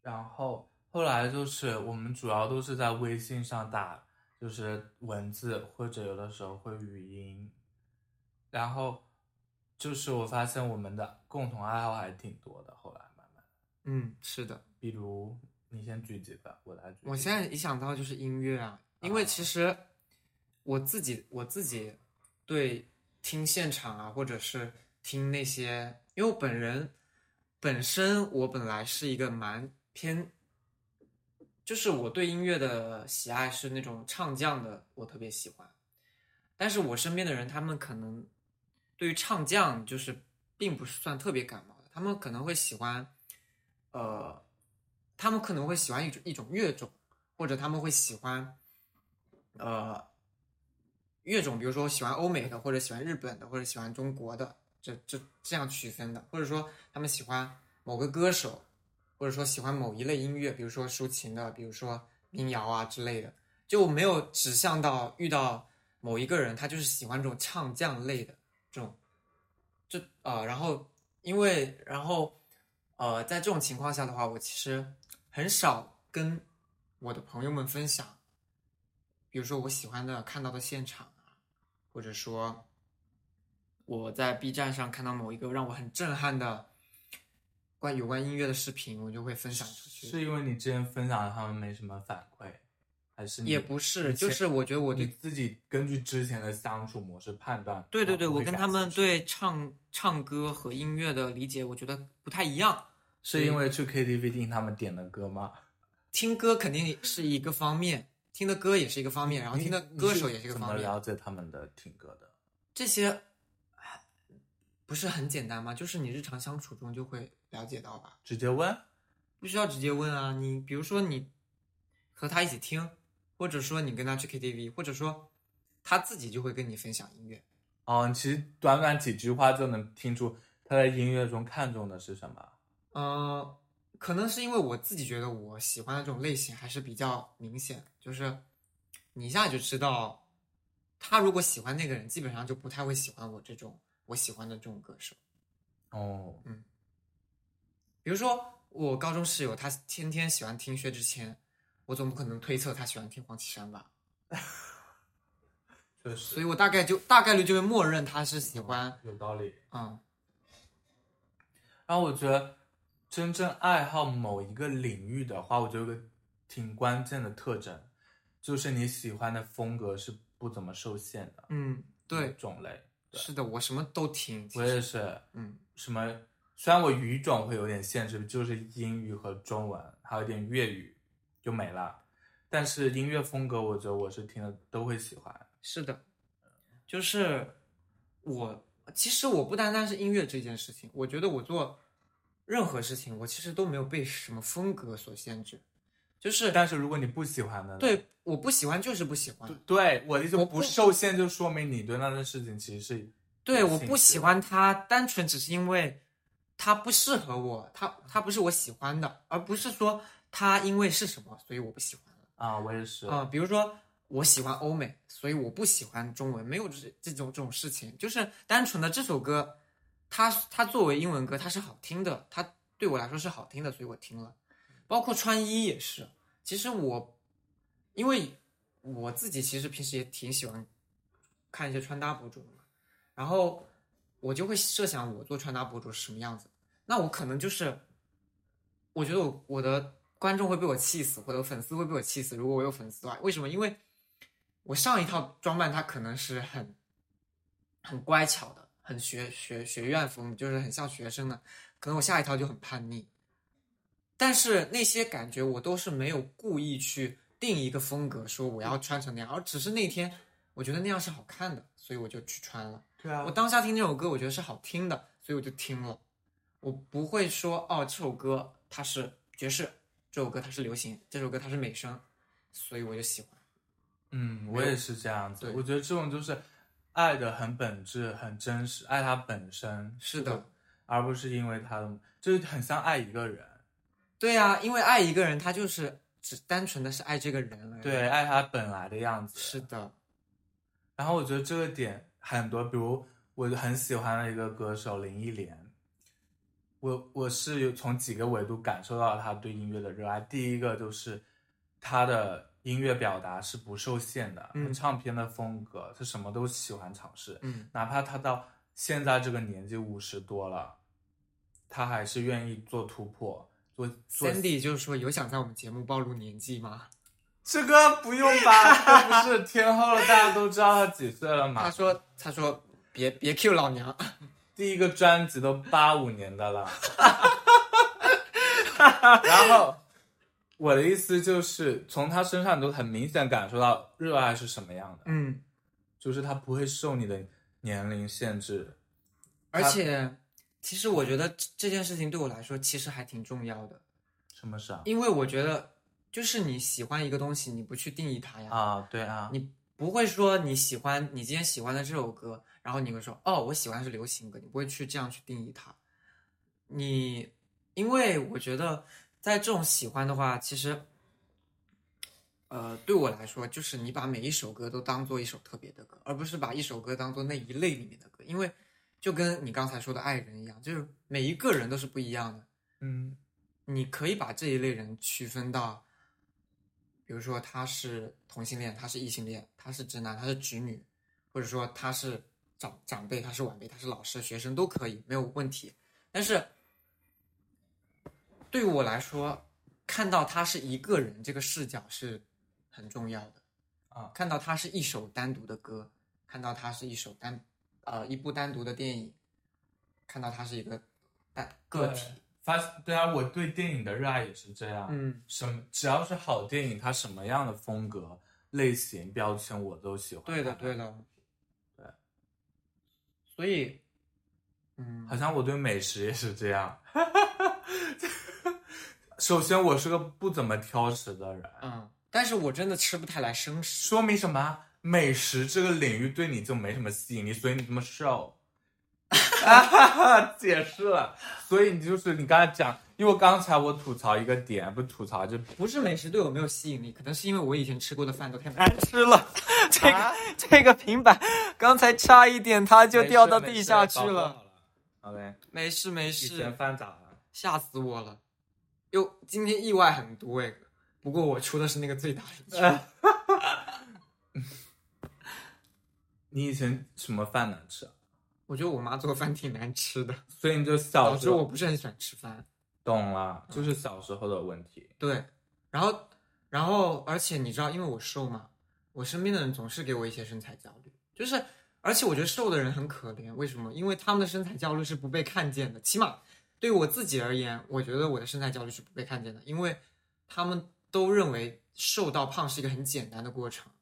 然后后来就是我们主要都是在微信上打，就是文字或者有的时候会语音，然后就是我发现我们的共同爱好还挺多的。后来慢慢，嗯，是的，比如你先举几个，我来举。我现在一想到就是音乐啊，因为其实我自己我自己对听现场啊，或者是听那些，因为我本人本身我本来是一个蛮偏，就是我对音乐的喜爱是那种唱将的，我特别喜欢。但是我身边的人，他们可能对于唱将就是并不是算特别感冒的，他们可能会喜欢，呃，他们可能会喜欢一种一种乐种，或者他们会喜欢，呃，乐种，比如说喜欢欧美的，或者喜欢日本的，或者喜欢中国的，这这这样区分的，或者说他们喜欢某个歌手，或者说喜欢某一类音乐，比如说抒情的，比如说民谣啊之类的，就没有指向到遇到。某一个人，他就是喜欢这种唱将类的这种，这啊，然后因为然后呃，在这种情况下的话，我其实很少跟我的朋友们分享，比如说我喜欢的看到的现场，或者说我在 B 站上看到某一个让我很震撼的关有关音乐的视频，我就会分享出去。是因为你之前分享的他们没什么反馈？还是也不是，就是我觉得我你自己根据之前的相处模式判断。对对对，我跟他们对唱唱歌和音乐的理解，我觉得不太一样。是因为去 KTV 听他们点的歌吗？听歌肯定是一个方面，听的歌也是一个方面，然后听的歌手也是一个方面。怎么了解他们的听歌的？这些不是很简单吗？就是你日常相处中就会了解到吧？直接问？不需要直接问啊！你比如说你和他一起听。或者说你跟他去 KTV，或者说他自己就会跟你分享音乐。哦，其实短短几句话就能听出他在音乐中看重的是什么。嗯，可能是因为我自己觉得我喜欢的这种类型还是比较明显，就是你一下就知道，他如果喜欢那个人，基本上就不太会喜欢我这种我喜欢的这种歌手。哦，嗯，比如说我高中室友，他天天喜欢听薛之谦。我总不可能推测他喜欢听黄绮珊吧？(laughs) 确实，所以我大概就大概率就会默认他是喜欢。有道理。嗯。然后我觉得，真正爱好某一个领域的话，我觉得有个挺关键的特征，就是你喜欢的风格是不怎么受限的。嗯，对。种类。是的，我什么都听。我也是。嗯。什么？虽然我语种会有点限制，就是英语和中文，还有点粤语。就没了，但是音乐风格，我觉得我是听的都会喜欢。是的，就是我其实我不单单是音乐这件事情，我觉得我做任何事情，我其实都没有被什么风格所限制。就是，但是如果你不喜欢的，对，我不喜欢就是不喜欢。对，我的意思，不受限就说明你对那件事情其实是对，我不喜欢它，单纯只是因为它不适合我，它它不是我喜欢的，而不是说。它因为是什么，所以我不喜欢了啊！我也是啊，比如说我喜欢欧美，所以我不喜欢中文，没有这这种这种事情，就是单纯的这首歌，它它作为英文歌，它是好听的，它对我来说是好听的，所以我听了。包括穿衣也是，其实我因为我自己其实平时也挺喜欢看一些穿搭博主的嘛，然后我就会设想我做穿搭博主是什么样子，那我可能就是我觉得我我的。观众会被我气死，或者粉丝会被我气死。如果我有粉丝的话，为什么？因为我上一套装扮，它可能是很很乖巧的，很学学学院风，就是很像学生的。可能我下一套就很叛逆。但是那些感觉，我都是没有故意去定一个风格，说我要穿成那样，而只是那天我觉得那样是好看的，所以我就去穿了。对啊，我当下听这首歌，我觉得是好听的，所以我就听了。我不会说哦，这首歌它是爵士。这首歌它是流行，这首歌它是美声，所以我就喜欢。嗯，我也是这样子。我觉得这种就是爱的很本质、很真实，爱他本身是的，而不是因为他的，就是很像爱一个人。对呀，因为爱一个人，他就是只单纯的是爱这个人了。对，爱他本来的样子。是的。然后我觉得这个点很多，比如我很喜欢的一个歌手林忆莲。我我是有从几个维度感受到他对音乐的热爱。第一个就是他的音乐表达是不受限的，嗯，唱片的风格他什么都喜欢尝试，嗯，哪怕他到现在这个年纪五十多了，他还是愿意做突破。做做 Cindy 就是说有想在我们节目暴露年纪吗？这个不用吧，这不是天后了，大家都知道他几岁了嘛。他说他说别别 Q 老娘。第一个专辑都八五年的了，(laughs) 然后我的意思就是从他身上你都很明显感受到热爱是什么样的，嗯，就是他不会受你的年龄限制。而且其实我觉得这这件事情对我来说其实还挺重要的，什么事啊？因为我觉得就是你喜欢一个东西，你不去定义它呀，啊，对啊，你不会说你喜欢你今天喜欢的这首歌，然后你会说哦，我喜欢的是流行歌，你不会去这样去定义它。你因为我觉得在这种喜欢的话，其实，呃，对我来说，就是你把每一首歌都当做一首特别的歌，而不是把一首歌当做那一类里面的歌，因为就跟你刚才说的爱人一样，就是每一个人都是不一样的。嗯你可以把这一类人区分到，比如说他是同性恋，他是异性恋，他是直男，他是直女，或者说他是长长辈，他是晚辈，他是老师、学生都可以，没有问题。但是对于我来说，看到他是一个人这个视角是很重要的啊看到他是一首单独的歌，看到他是一首单呃一部单独的电影，看到他是一个单个体，发对啊，我对电影的热爱也是这样。嗯。什么只要是好电影，它什么样的风格、类型、标签我都喜欢。对的，对。的，对。所以，嗯，好像我对美食也是这样。(laughs) 首先，我是个不怎么挑食的人，嗯，但是我真的吃不太来生食。说明什么？美食这个领域对你就没什么吸引力，所以你这么瘦。啊哈哈，解释了，所以你就是你刚才讲，因为刚才我吐槽一个点，不吐槽就不是美食对我没有吸引力，可能是因为我以前吃过的饭都太难吃了。(laughs) 这个、这个平板刚才差一点它就掉到地下去了。。OK，没事没以前事，饭咋了？吓死我了。哟，今天意外很多哎，不过我出的是那个最大的奖。(laughs) 你以前什么饭难吃啊？(laughs) 我觉得我妈做饭挺难吃的，(laughs) 所以你就小导致我不是很喜欢吃饭。懂了，就是小时候的问题。对，然后，然后，而且你知道，因为我瘦嘛，我身边的人总是给我一些身材焦虑，就是，而且我觉得瘦的人很可怜，为什么？因为他们的身材焦虑是不被看见的，起码对于我自己而言，我觉得我的身材焦虑是不被看见的，因为他们都认为瘦到胖是一个很简单的过程，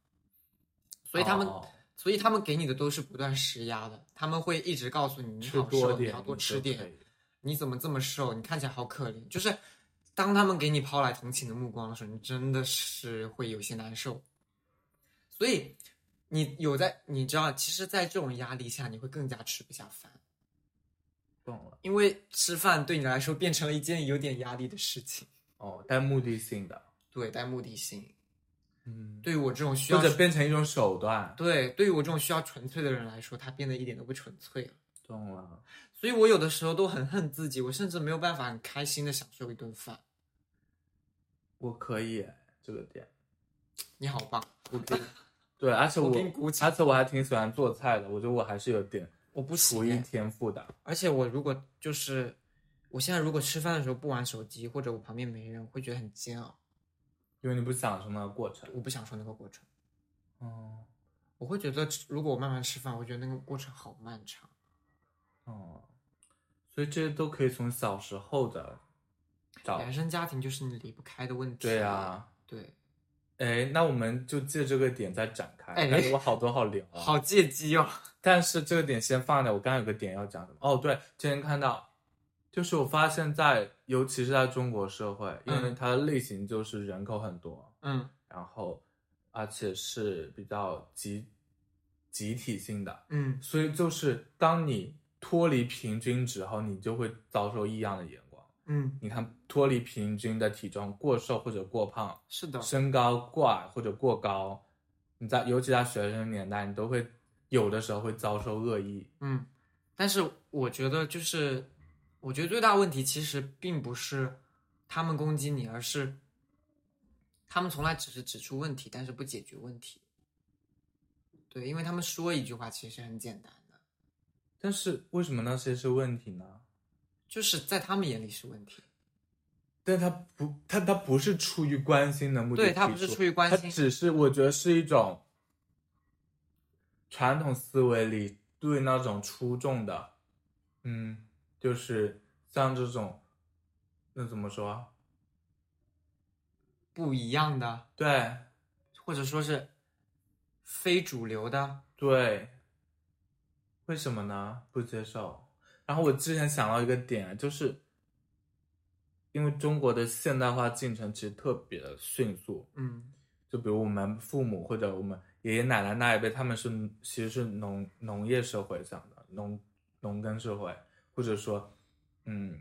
所以他们，哦所以他们给你的都是不断施压的，他们会一直告诉你，你吃好瘦，你要多吃点你怎么这么瘦？你看起来好可怜。就是当他们给你抛来同情的目光的时候，你真的是会有些难受。所以你有在，你知道，其实，在这种压力下，你会更加吃不下饭，懂了。因为吃饭对你来说变成了一件有点压力的事情。哦，带目的性的，对，带目的性。嗯，对于我这种需要，或者变成一种手段。对，对于我这种需要纯粹的人来说，它变得一点都不纯粹了。懂了。所以我有的时候都很恨自己，我甚至没有办法很开心的享受一顿饭。我可以这个点，你好棒！我可以。对，而且我鼓掌而且我还挺喜欢做菜的，我觉得我还是有点我不厨艺行耶，天赋的。而且我如果就是，我现在如果吃饭的时候不玩手机，或者我旁边没人，会觉得很煎熬。因为你不享受那个过程。我不享受那个过程，哦，我会觉得如果我慢慢吃饭，我觉得那个过程好漫长。哦，所以这些都可以从小时候的找。原生家庭就是你离不开的问题。对啊，对，哎，那我们就借这个点再展开。哎感觉我好多好聊啊。好借机哦。但是这个点先放着，我刚刚有个点要讲什么？哦，对，之前看到，就是我发现在，尤其是在中国社会，因为嗯它的类型就是人口很多，嗯然后而且是比较集集体性的，嗯所以就是当你脱离平均值后，你就会遭受异样的眼光。嗯，你看，脱离平均的体重，过瘦或者过胖，是的，身高过矮或者过高，你在尤其在学生年代，你都会有的时候会遭受恶意。嗯，但是我觉得就是，我觉得最大问题其实并不是他们攻击你，而是他们从来只是指出问题，但是不解决问题。对，因为他们说一句话其实很简单的，但是为什么那些是问题呢？就是在他们眼里是问题。但他不，他他不是出于关心的目的，对他不是出于关心他只是我觉得是一种传统思维里对那种出众的，嗯，就是像这种，那怎么说啊？不一样的，对或者说是非主流的。对，为什么呢？不接受。然后我之前想到一个点，就是因为中国的现代化进程其实特别的迅速，嗯。就比如我们父母或者我们爷爷奶奶那一辈，他们是其实是农农业社会上的农农耕社会，或者说，嗯，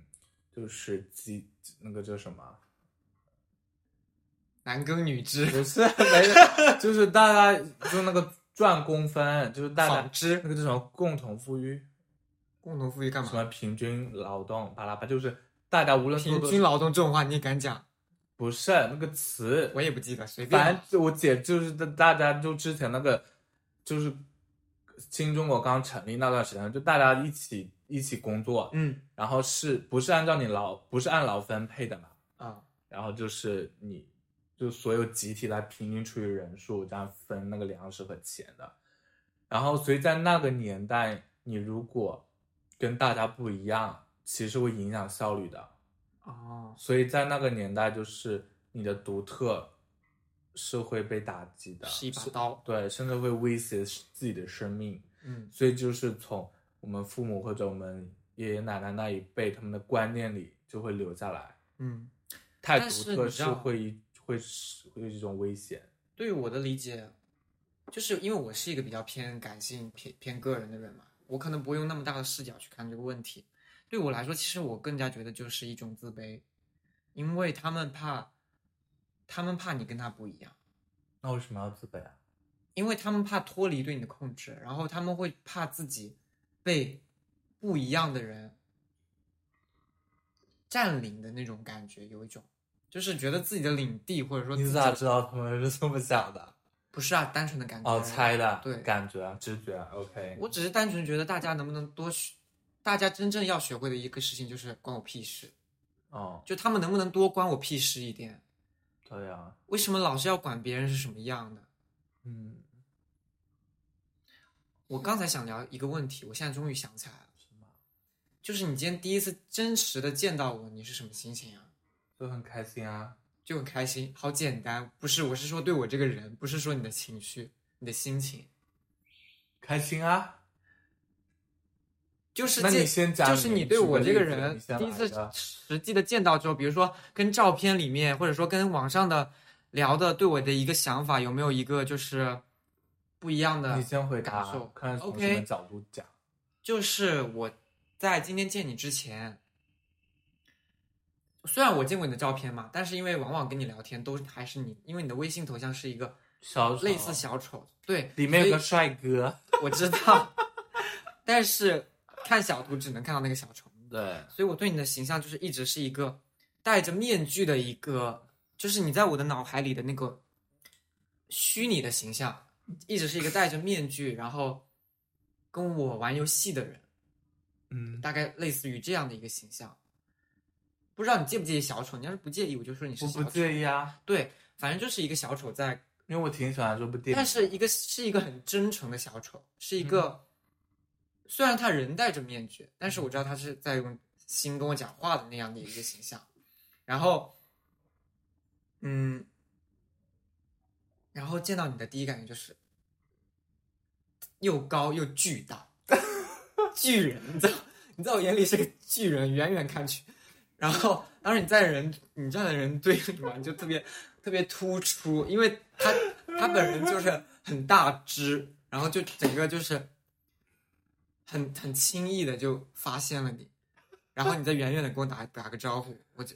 就是几那个叫什么？男耕女织，不是没有，就是大家就那个赚工分，就是大家纺织。那个叫什么共同富裕，共同富裕干嘛什么？平均劳动，巴拉巴，就是大家无论平均劳动这种话你也敢讲？不是那个词，我也不记得，随便。反正我姐就是大家就之前那个就是新中国刚成立那段时间，就大家一起一起工作，嗯然后是不是按照你劳不是按劳分配的嘛？啊然后就是你就所有集体来平均除以人数，这样分那个粮食和钱的。然后所以在那个年代，你如果跟大家不一样，其实会影响效率的。哦所以在那个年代，就是你的独特是会被打击的，是一把刀。对，甚至会威胁自己的生命。嗯所以就是从我们父母或者我们爷爷奶奶那一辈，他们的观念里就会留下来，嗯，太独特是是你知道会会是会有一种危险。对于我的理解，就是因为我是一个比较偏感性、偏偏个人的人嘛，我可能不会用那么大的视角去看这个问题。对我来说，其实我更加觉得就是一种自卑，因为他们怕，他们怕你跟他不一样，那为什么要自卑啊？因为他们怕脱离对你的控制，然后他们会怕自己被不一样的人占领的那种感觉，有一种就是觉得自己的领地或者说你咋知道他们是这么想的？不是啊，单纯的感觉哦，猜的，对感觉、啊直觉啊，OK。我只是单纯觉得大家能不能多学，大家真正要学会的一个事情就是关我屁事，哦，就他们能不能多关我屁事一点？对啊，为什么老是要管别人是什么样的？嗯，我刚才想聊一个问题，我现在终于想起来了，什么？就是你今天第一次真实的见到我，你是什么心情啊？就很开心啊。就很开心，好简单，不是，我是说对我这个人，不是说你的情绪，你的心情，开心啊！就是那你见先讲，就是你对我这个人第一次实际的见到之后，比如说跟照片里面，或者说跟网上的聊的对我的一个想法，有没有一个就是不一样的你？先回答，看从 OK 什么角度讲。就是我在今天见你之前，虽然我见过你的照片嘛，但是因为往往跟你聊天都还是你，因为你的微信头像是一个小类似小丑，对，里面有个帅哥，我知道，(laughs) 但是看小图只能看到那个小丑。对，所以我对你的形象就是一直是一个戴着面具的一个，就是你在我的脑海里的那个虚拟的形象，一直是一个戴着面具，然后跟我玩游戏的人，嗯，大概类似于这样的一个形象。不知道你介不介意小丑？你要是不介意，我就说你是我不小丑。介意啊，对，反正就是一个小丑在，因为我挺喜欢这部电影。但是一个是一个很真诚的小丑，是一个、虽然他人戴着面具，但是我知道他是在用心跟我讲话的那样的一个形象。然后，(laughs) 嗯，然后见到你的第一感觉就是又高又巨大，(laughs) 巨人，你知道，你在我眼里是个巨人，远远看去。然后，当时你在人，你站在人堆里嘛，你就特别特别突出，因为他他本人就是很大只，然后就整个就是很很轻易的就发现了你，然后你再远远的跟我打打个招呼，我就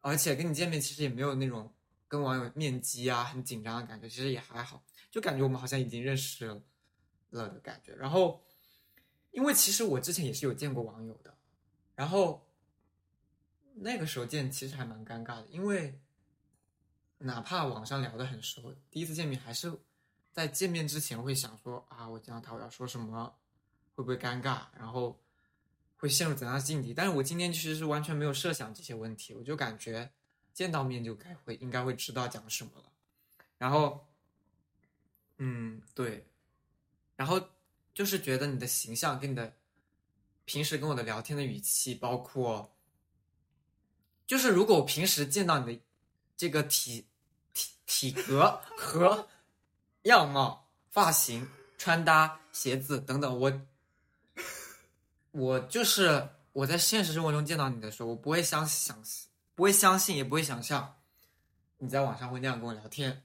而且跟你见面其实也没有那种跟网友面基啊很紧张的感觉，其实也还好，就感觉我们好像已经认识了的感觉。然后，因为其实我之前也是有见过网友的，然后那个时候见其实还蛮尴尬的，因为哪怕网上聊得很熟，第一次见面还是在见面之前会想说啊，我见到他我要说什么，会不会尴尬，然后会陷入怎样的境地？但是我今天其实是完全没有设想这些问题，我就感觉见到面就该会应该会知道讲什么了，然后，嗯，对，然后就是觉得你的形象跟你的平时跟我的聊天的语气，包括，就是如果我平时见到你的这个体体体格和样貌、发型、穿搭、鞋子等等，我我就是我在现实生活中见到你的时候，我不会相想不会相信，也不会想象你在网上会那样跟我聊天。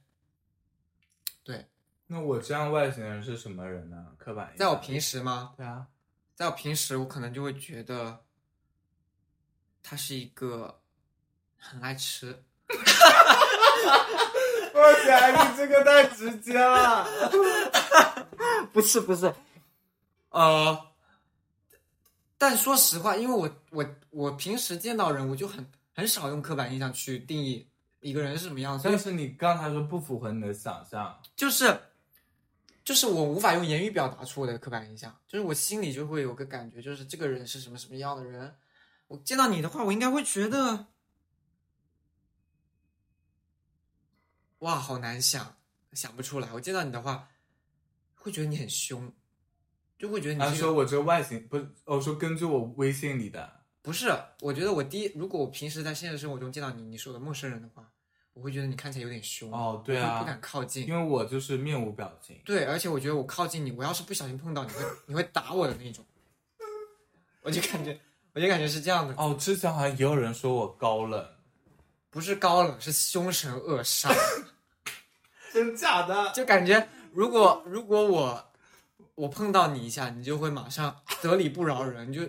对，那我这样外形的人是什么人呢？刻板印象。在我平时吗？对啊，在我平时，我可能就会觉得他是一个很爱吃。我天，你这个太直接了。(laughs) 不是不是，呃，但说实话，因为我我我平时见到人，我就很很少用刻板印象去定义一个人是什么样子，但是你刚才说不符合你的想象，就是就是我无法用言语表达出我的刻板印象，就是我心里就会有个感觉，就是这个人是什么什么样的人。我见到你的话，我应该会觉得，哇，好难想，想不出来。我见到你的话，会觉得你很凶，就会觉得你他说我这个外形不是，我说根据我微信里的，不是，我觉得我第一，如果我平时在现实生活中见到你，你是我的陌生人的话，我会觉得你看起来有点凶，哦对啊不敢靠近。因为我就是面无表情。对，而且我觉得我靠近你，我要是不小心碰到你会，你会打我的那种，我就感觉，我就感觉是这样的，哦，之前好像也有人说我高冷，不是高冷，是凶神恶煞，真假的？就感觉如果如果我我碰到你一下，你就会马上得理不饶人，你就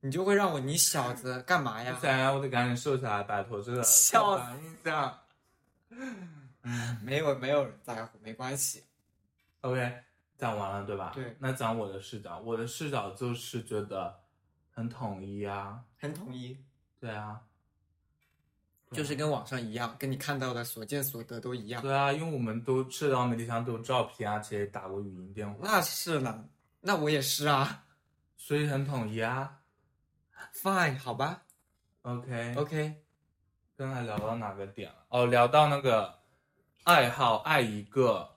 你就会让我你小子干嘛呀？想要我得赶紧瘦下来，摆脱这个笑刻板印象。没有没有人在乎，没关系。OK，讲完了对吧？对那讲我的视角，我的视角就是觉得很统一啊，很统一，对啊，就是跟网上一样，跟你看到的所见所得都一样。对啊，因为我们都社交媒体上都有照片啊，且打过语音电话，那是呢，那我也是啊。所以很统一啊。Fine，好吧 OK，，OK，刚才聊到哪个点了？哦，聊到那个爱好，爱一个，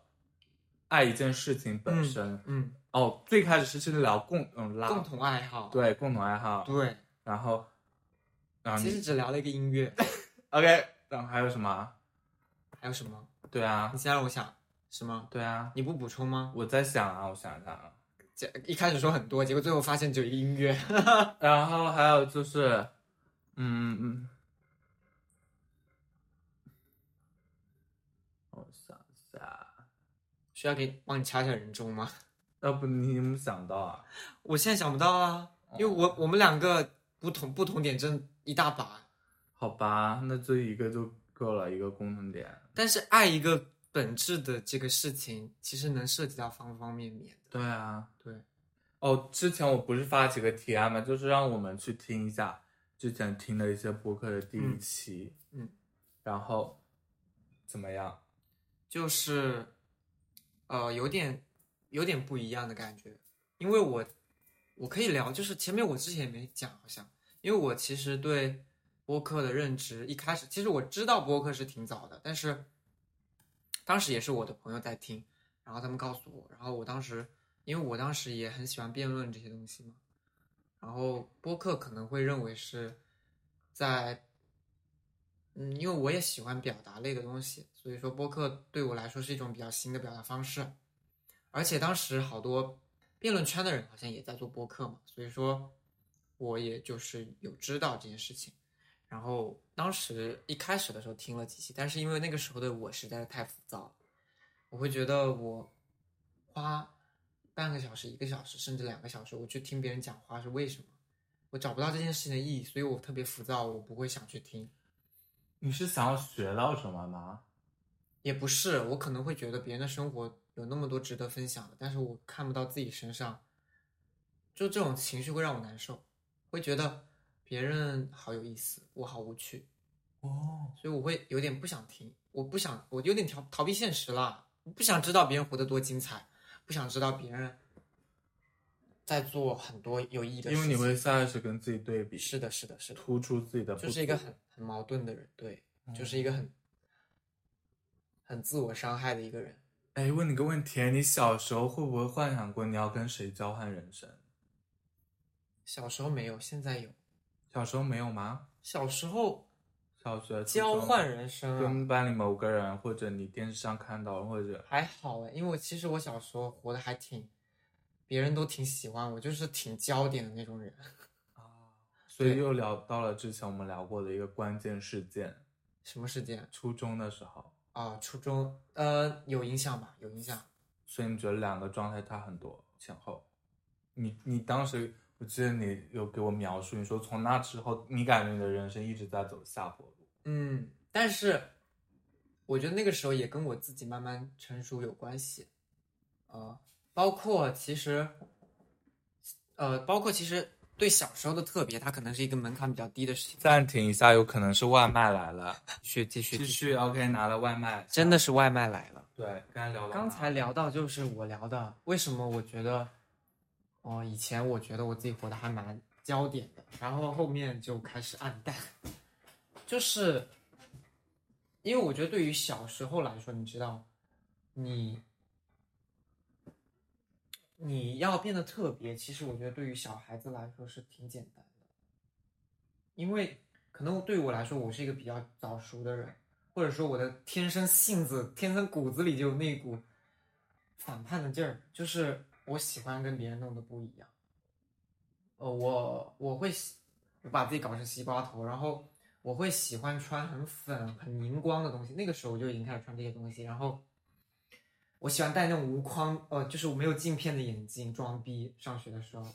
爱一件事情本身。嗯，哦，最开始是是聊共嗯拉共同爱好，对共同爱好，对，然后然后其实只聊了一个音乐，OK，然后还有什么？还有什么？对啊你，先让我想，什么？对啊，你不补充吗？我在想啊，我想一下啊，这一开始说很多，结果最后发现只有一个音乐。(laughs) 然后还有就是，嗯嗯，我想一下，需要给帮你掐一下人中吗？要不你有没有想到啊？我现在想不到啊，因为我我们两个不同不同点真一大把，好吧，那这一个就够了，一个共同点。但是爱一个本质的这个事情，其实能涉及到方方面面的。对啊，对，哦，之前我不是发几个提案嘛？就是让我们去听一下之前听的一些播客的第一期，嗯嗯然后怎么样？就是，呃，有点有点不一样的感觉，因为我我可以聊，就是前面我之前也没讲，好像，因为我其实对播客的认知一开始，其实我知道播客是挺早的，但是当时也是我的朋友在听，然后他们告诉我，然后我当时因为我当时也很喜欢辩论这些东西嘛，然后播客可能会认为是在嗯，因为我也喜欢表达类的东西，所以说播客对我来说是一种比较新的表达方式。而且当时好多辩论圈的人好像也在做播客嘛，所以说我也就是有知道这件事情。然后当时一开始的时候听了几期，但是因为那个时候的我实在是太浮躁了，我会觉得我花半个小时、一个小时甚至两个小时，我去听别人讲话是为什么？我找不到这件事情的意义，所以我特别浮躁，我不会想去听。你是想要学到什么吗？也不是，我可能会觉得别人的生活有那么多值得分享的，但是我看不到自己身上，就这种情绪会让我难受，会觉得别人好有意思，我好无趣，哦，所以我会有点不想听，我不想，我有点逃逃避现实了，我不想知道别人活得多精彩，不想知道别人在做很多有意义的事情，因为你会下意识跟自己对比，是的，是的，是的，突出自己的，就是一个很很矛盾的人，对，就是一个很很自我伤害的一个人。哎，问你个问题，你小时候会不会幻想过你要跟谁交换人生？小时候没有，现在有。小时候没有吗？小时候，小学交换人生啊，跟班里某个人，或者你电视上看到，或者还好哎，因为我其实我小时候活的还挺，别人都挺喜欢我，就是挺焦点的那种人。(laughs) 啊所以又聊到了之前我们聊过的一个关键事件，什么事件初中的时候。啊？初中呃有影响吧？有影响。所以你觉得两个状态差很多前后？你你当时我记得你有给我描述，你说从那之后，你感觉你的人生一直在走下坡路。嗯，但是我觉得那个时候也跟我自己慢慢成熟有关系，呃，包括其实，呃，包括其实对小时候的特别，它可能是一个门槛比较低的事情。暂停一下，有可能是外卖来了，(laughs) 续继续继续 OK 拿了外卖，真的是外卖来了。对，刚才聊到刚才聊到就是我聊的，为什么我觉得，哦，以前我觉得我自己活得还蛮焦点的，然后后面就开始暗淡，就是因为我觉得对于小时候来说，你知道，你你要变得特别，其实我觉得对于小孩子来说是挺简单的，因为可能对于我来说，我是一个比较早熟的人。或者说我的天生性子、天生骨子里就有那股反叛的劲儿，就是我喜欢跟别人弄得不一样。呃，我我会喜我把自己搞成西瓜头，然后我会喜欢穿很粉、很荧光的东西。那个时候我就已经开始穿这些东西，然后我喜欢戴那种无框，呃，就是我没有镜片的眼镜，装逼。上学的时候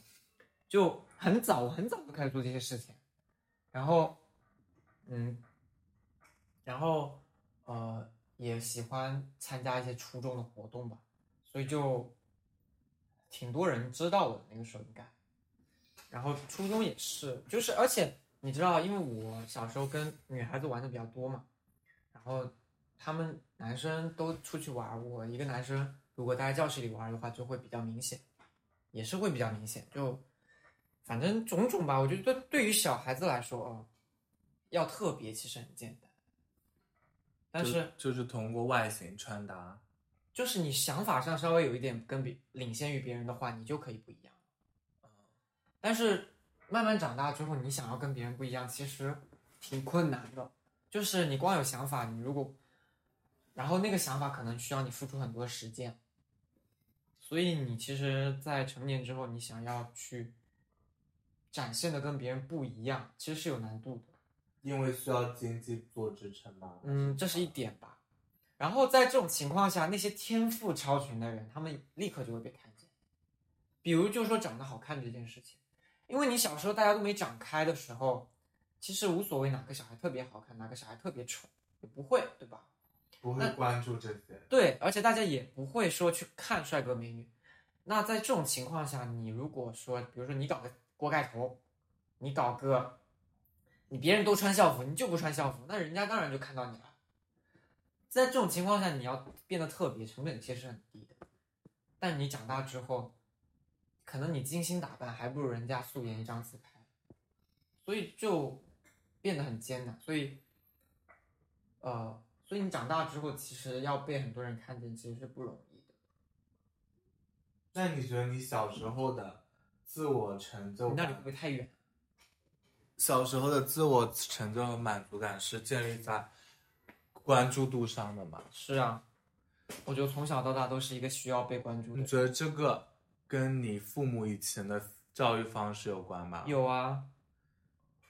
就很早，很早就开始做这些事情，然后，嗯。然后，呃，也喜欢参加一些初中的活动吧，所以就挺多人知道我的那个时候应该。然后初中也是，就是而且你知道，因为我小时候跟女孩子玩的比较多嘛，然后他们男生都出去玩，我一个男生如果待在教室里玩的话，就会比较明显，也是会比较明显。就反正种种吧，我觉得对于小孩子来说啊，要特别其实很简单。但是就是通过外形穿搭，就是你想法上稍微有一点跟别领先于别人的话，你就可以不一样。但是慢慢长大之后，你想要跟别人不一样，其实挺困难的。就是你光有想法，你如果，然后那个想法可能需要你付出很多时间，所以你其实，在成年之后，你想要去展现的跟别人不一样，其实是有难度的。因为需要经济做支撑吧。嗯，这是一点吧。然后在这种情况下，那些天赋超群的人，他们立刻就会被看见。比如，就说长得好看这件事情，因为你小时候大家都没长开的时候，其实无所谓哪个小孩特别好看，哪个小孩特别丑，也不会，对吧？不会关注这些。对，而且大家也不会说去看帅哥美女。那在这种情况下，你如果说，比如说你搞个锅盖头，你搞个。你别人都穿校服，你就不穿校服，那人家当然就看到你了。在这种情况下，你要变得特别，成本其实很低的。但你长大之后，可能你精心打扮还不如人家素颜一张自拍，所以就变得很艰难。所以，呃，所以你长大之后，其实要被很多人看见，其实是不容易的。那你觉得你小时候的自我成就？你那里会不会太远？小时候的自我成就和满足感是建立在关注度上的吗？是啊，我觉得从小到大都是一个需要被关注的。你觉得这个跟你父母以前的教育方式有关吗？有啊，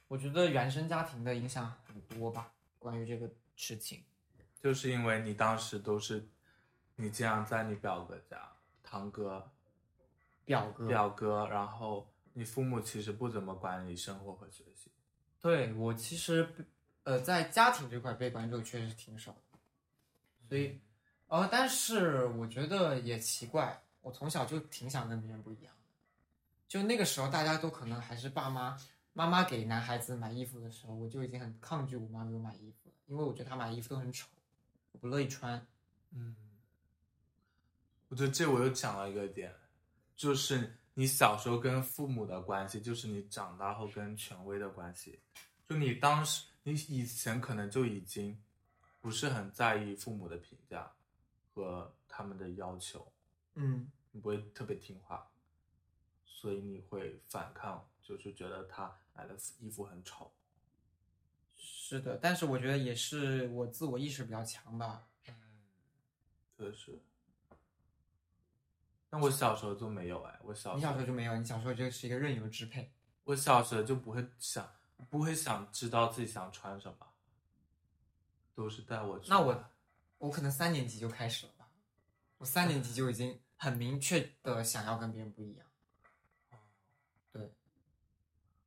我觉得原生家庭的影响很多吧。关于这个事情，就是因为你当时都是你这样在你表哥家、堂哥、表哥、表哥，然后。你父母其实不怎么管你生活和学习，对我其实，呃，在家庭这块被关注确实挺少的，所以，呃，但是我觉得也奇怪，我从小就挺想跟别人不一样的，就那个时候大家都可能还是爸妈妈妈给男孩子买衣服的时候，我就已经很抗拒我妈给我买衣服了，因为我觉得她买衣服都很丑，我不乐意穿。嗯，我觉得这我又讲了一个点，就是。你小时候跟父母的关系，就是你长大后跟权威的关系。就你当时，你以前可能就已经不是很在意父母的评价和他们的要求，嗯，你不会特别听话，所以你会反抗，就是觉得他买的衣服很丑。是的，但是我觉得也是我自我意识比较强吧。确实。那我小时候就没有哎，我小你小时候候就没有，你小时候就是一个任由支配。我小时候就不会想，不会想知道自己想穿什么，都是带我去。那我我可能三年级就开始了吧，我三年级就已经很明确的想要跟别人不一样，对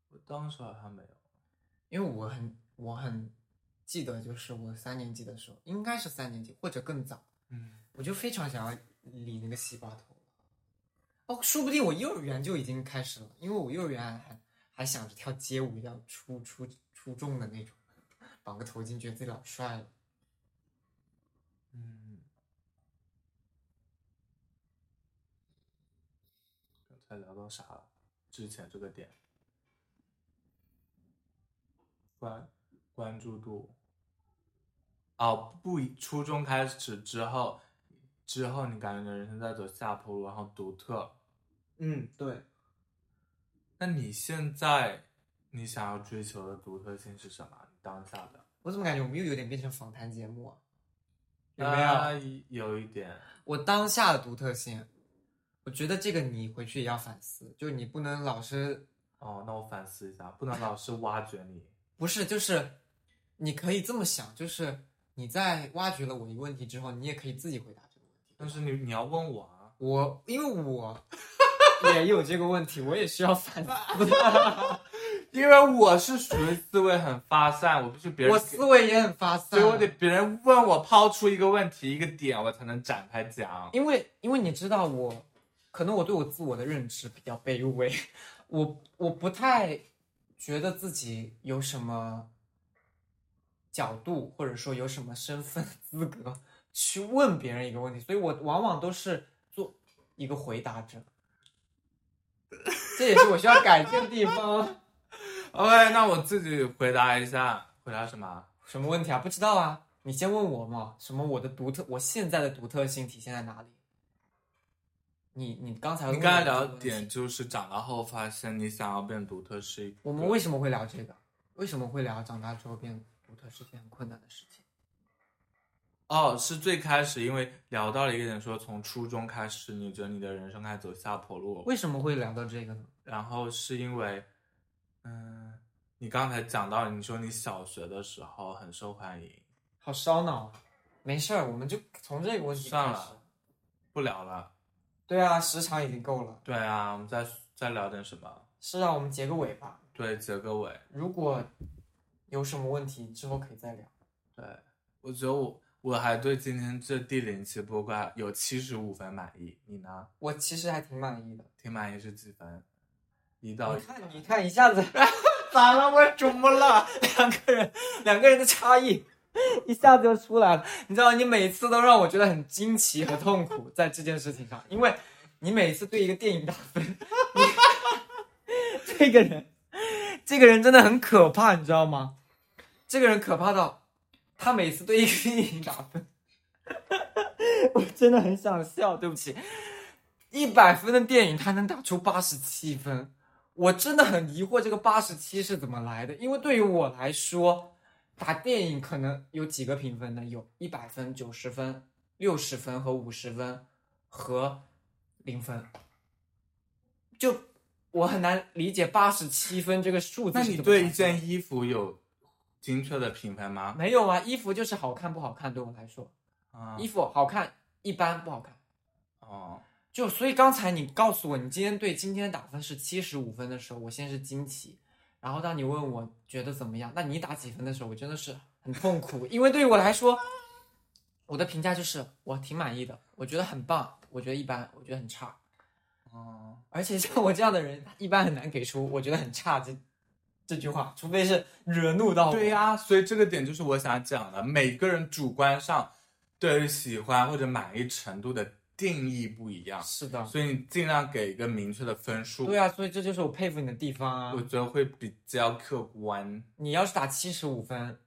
我当时好像没有。因为我很我很记得，就是我三年级的时候，应该是三年级或者更早，嗯，我就非常想要理那个西瓜头。哦，说不定我幼儿园就已经开始了，因为我幼儿园还还想着跳街舞要出出出众的那种，绑个头巾，觉得自己老帅了。嗯，刚才聊到啥了？之前这个点，关关注度。哦，不，初中开始之后，之后你感觉人生在走下坡路，然后独特。嗯，对。那你现在你想要追求的独特性是什么？你当下的我怎么感觉我们又有点变成访谈节目啊？有没有？啊有一点，我当下的独特性，我觉得这个你回去也要反思，就是你不能老是哦，那我反思一下，不能老是挖掘你。(laughs) 不是，就是你可以这么想，就是你在挖掘了我一个问题之后，你也可以自己回答这个问题。但是你你要问我啊，我因为我 (laughs) 也有这个问题，我也需要反思。(laughs) 因为我是属于思维很发散，我不是别人我思维也很发散，所以我得别人问我抛出一个问题一个点，我才能展开讲。因为因为你知道我，可能我对我自我的认知比较卑微，我我不太觉得自己有什么角度，或者说有什么身份资格去问别人一个问题，所以我往往都是做一个回答者，这也是我需要改进的地方。(laughs) OK，那我自己回答一下，回答什么？什么问题啊？不知道啊，你先问我嘛。什么我的独特，我现在的独特性体现在哪里？你你刚才问你刚才聊的点就是长大后发现你想要变独特是一个我们为什么会聊这个？为什么会聊长大之后变独特是件很困难的事情？哦，是最开始因为聊到了一个点，说从初中开始，你觉得你的人生开始走下坡路，为什么会聊到这个呢？然后是因为，嗯，你刚才讲到，你说你小学的时候很受欢迎，好烧脑啊！没事儿，我们就从这个问题开始算了。不聊了。对啊，时长已经够了。对啊，我们再再聊点什么？是啊，我们结个尾吧。对，结个尾。如果有什么问题，之后可以再聊。对，我觉得我我还对今天这第零期播客有七十五分满意，你呢？我其实还挺满意的。挺满意是几分？一到你看，你看，一下子 (laughs) 咋了？我怎么了？两个人，两个人的差异一下子就出来了。你知道，你每次都让我觉得很惊奇和痛苦，在这件事情上，因为你每次对一个电影打分，你 (laughs) 这个人，这个人真的很可怕，你知道吗？这个人可怕到，他每次对一个电影打分，(laughs) 我真的很想笑。对不起，一百分的电影他能打出八十七分。我真的很疑惑这个八十七是怎么来的，因为对于我来说，打电影可能有几个评分呢？有一百分、九十分、六十分和五十分和零分。就我很难理解八十七分这个数字那你对一件衣服有精确的品牌吗？没有啊？衣服就是好看不好看，对我来说，啊，衣服好看一般不好看。哦，就所以刚才你告诉我你今天对今天打分是七十五分的时候，我先是惊奇，然后当你问我觉得怎么样，那你打几分的时候，我真的是很痛苦，因为对于我来说，我的评价就是我挺满意的，我觉得很棒，我觉得一般，我觉得很差，哦，而且像我这样的人，一般很难给出我觉得很差这这句话，除非是惹怒到我。对呀、所以这个点就是我想讲的，每个人主观上对于喜欢或者满意程度的定义不一样，是的，所以你尽量给一个明确的分数。对啊，所以这就是我佩服你的地方啊我。觉得会比较客观。你要是打七十五分，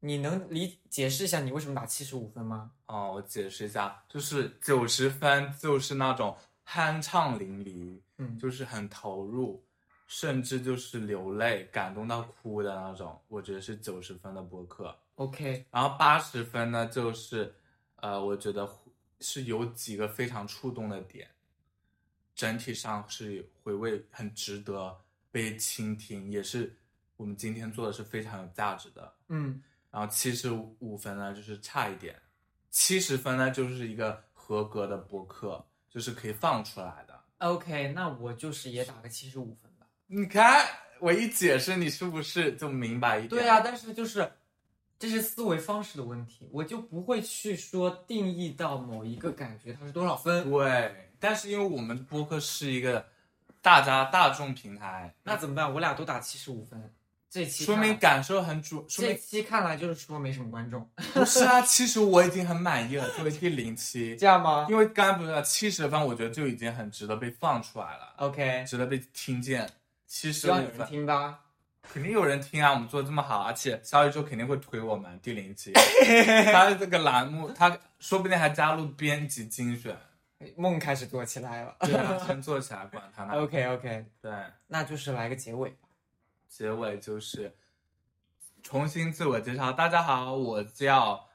你能理解释一下你为什么打七十五分吗？哦，我解释一下，就是九十分就是那种酣畅淋漓，嗯，就是很投入；甚至就是流泪、感动到哭的那种，我觉得是九十分的播客。OK，然后八十分呢，就是呃，我觉得是有几个非常触动的点，整体上是回味很值得被倾听，也是我们今天做的是非常有价值的。嗯，然后七十五分呢，就是差一点；七十分呢，就是一个合格的播客，就是可以放出来的。OK，那我就是也打个七十五分吧。你看我一解释，你是不是就明白一点？对啊，但是就是这是思维方式的问题，我就不会去说定义到某一个感觉它是多少分。对，但是因为我们播客是一个大家大众平台，那怎么办？我俩都打七十五分，这期说明感受很主，说这明期看来就是说没什么观众，不是啊。其实我已经很满意了，作为第零期，(laughs) 这样吗因为刚才不是七十分，我觉得就已经很值得被放出来了，？OK，值得被听见。七十五分，听吧。肯定有人听啊！我们做的这么好，而且小宇宙肯定会推我们第零期。(laughs) 他这个栏目，他说不定还加入编辑精选。梦开始做起来了。对啊，先做起来，管他呢。(laughs) OK OK，对，那就是来个结尾吧。结尾就是重新自我介绍。大家好，我叫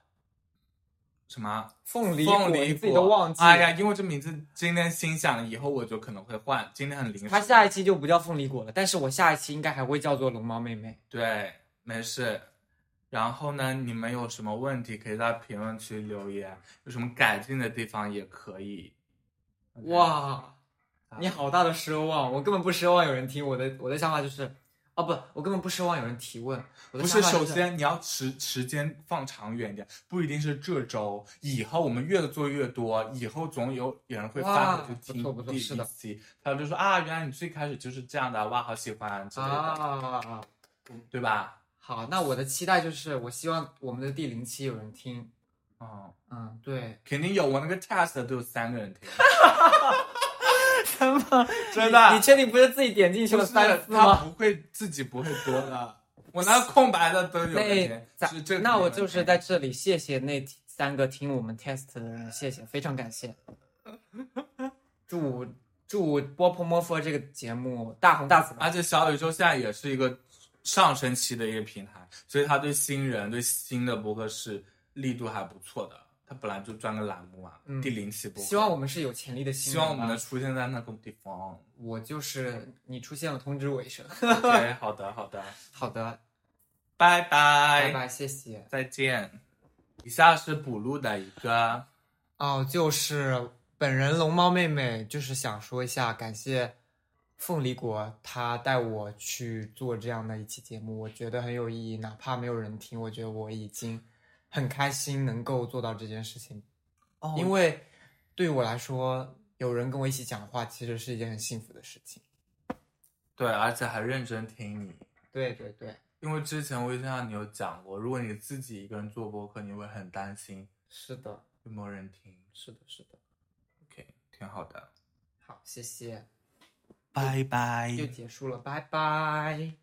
什么？凤梨果凤梨自己都忘记。哎呀，因为这名字今天心想，以后我就可能会换。今天很临时。他下一期就不叫凤梨果了，但是我下一期应该还会叫做龙猫妹妹。对，没事。然后呢，你们有什么问题可以在评论区留言，有什么改进的地方也可以。哇，啊你好大的奢望，我根本不奢望有人听。我的我的想法就是，哦不，我根本不奢望有人提问。我的不是，首先你要时时间放长远一点，不一定是这周，以后我们越做越多，以后总有有人会翻回去听第一期，他就说啊，原来你最开始就是这样的，哇，好喜欢之类的，啊，对吧？好，那我的期待就是，我希望我们的第零期有人听。嗯，嗯，对，肯定有，我那个 test 都有三个人听，(laughs) 真的真的你确定不是自己点进去了就是三次他吗？不会自己不会播的，我那空白的都有那听，咱是这那我就是在这里谢谢那三个听我们 test 的人，谢谢，非常感谢。祝祝波泼摸佛这个节目大红大紫吧！而且小宇宙现在也是一个上升期的一个平台，所以它对新人、对新的博客是力度还不错的。它本来就专个栏目啊，嗯第零期播，希望我们是有潜力的新人。希望我们能出现在那个地方。我就是你出现了，通知我一声。OK，好的，好的，(laughs) 好的，拜拜，拜拜，谢谢。再见。以下是补录的一个，哦，就是本人龙猫妹妹，就是想说一下，感谢凤梨果，她带我去做这样的一期节目，我觉得很有意义。哪怕没有人听，我觉得我已经很开心能够做到这件事情，哦因为对于我来说，有人跟我一起讲话，其实是一件很幸福的事情。对，而且还认真听你。对对对，因为之前微信上你有讲过，如果你自己一个人做播客，你会很担心是的，有没有人听。是的，是的。OK，挺好的。好，谢谢，拜拜又结束了，拜拜。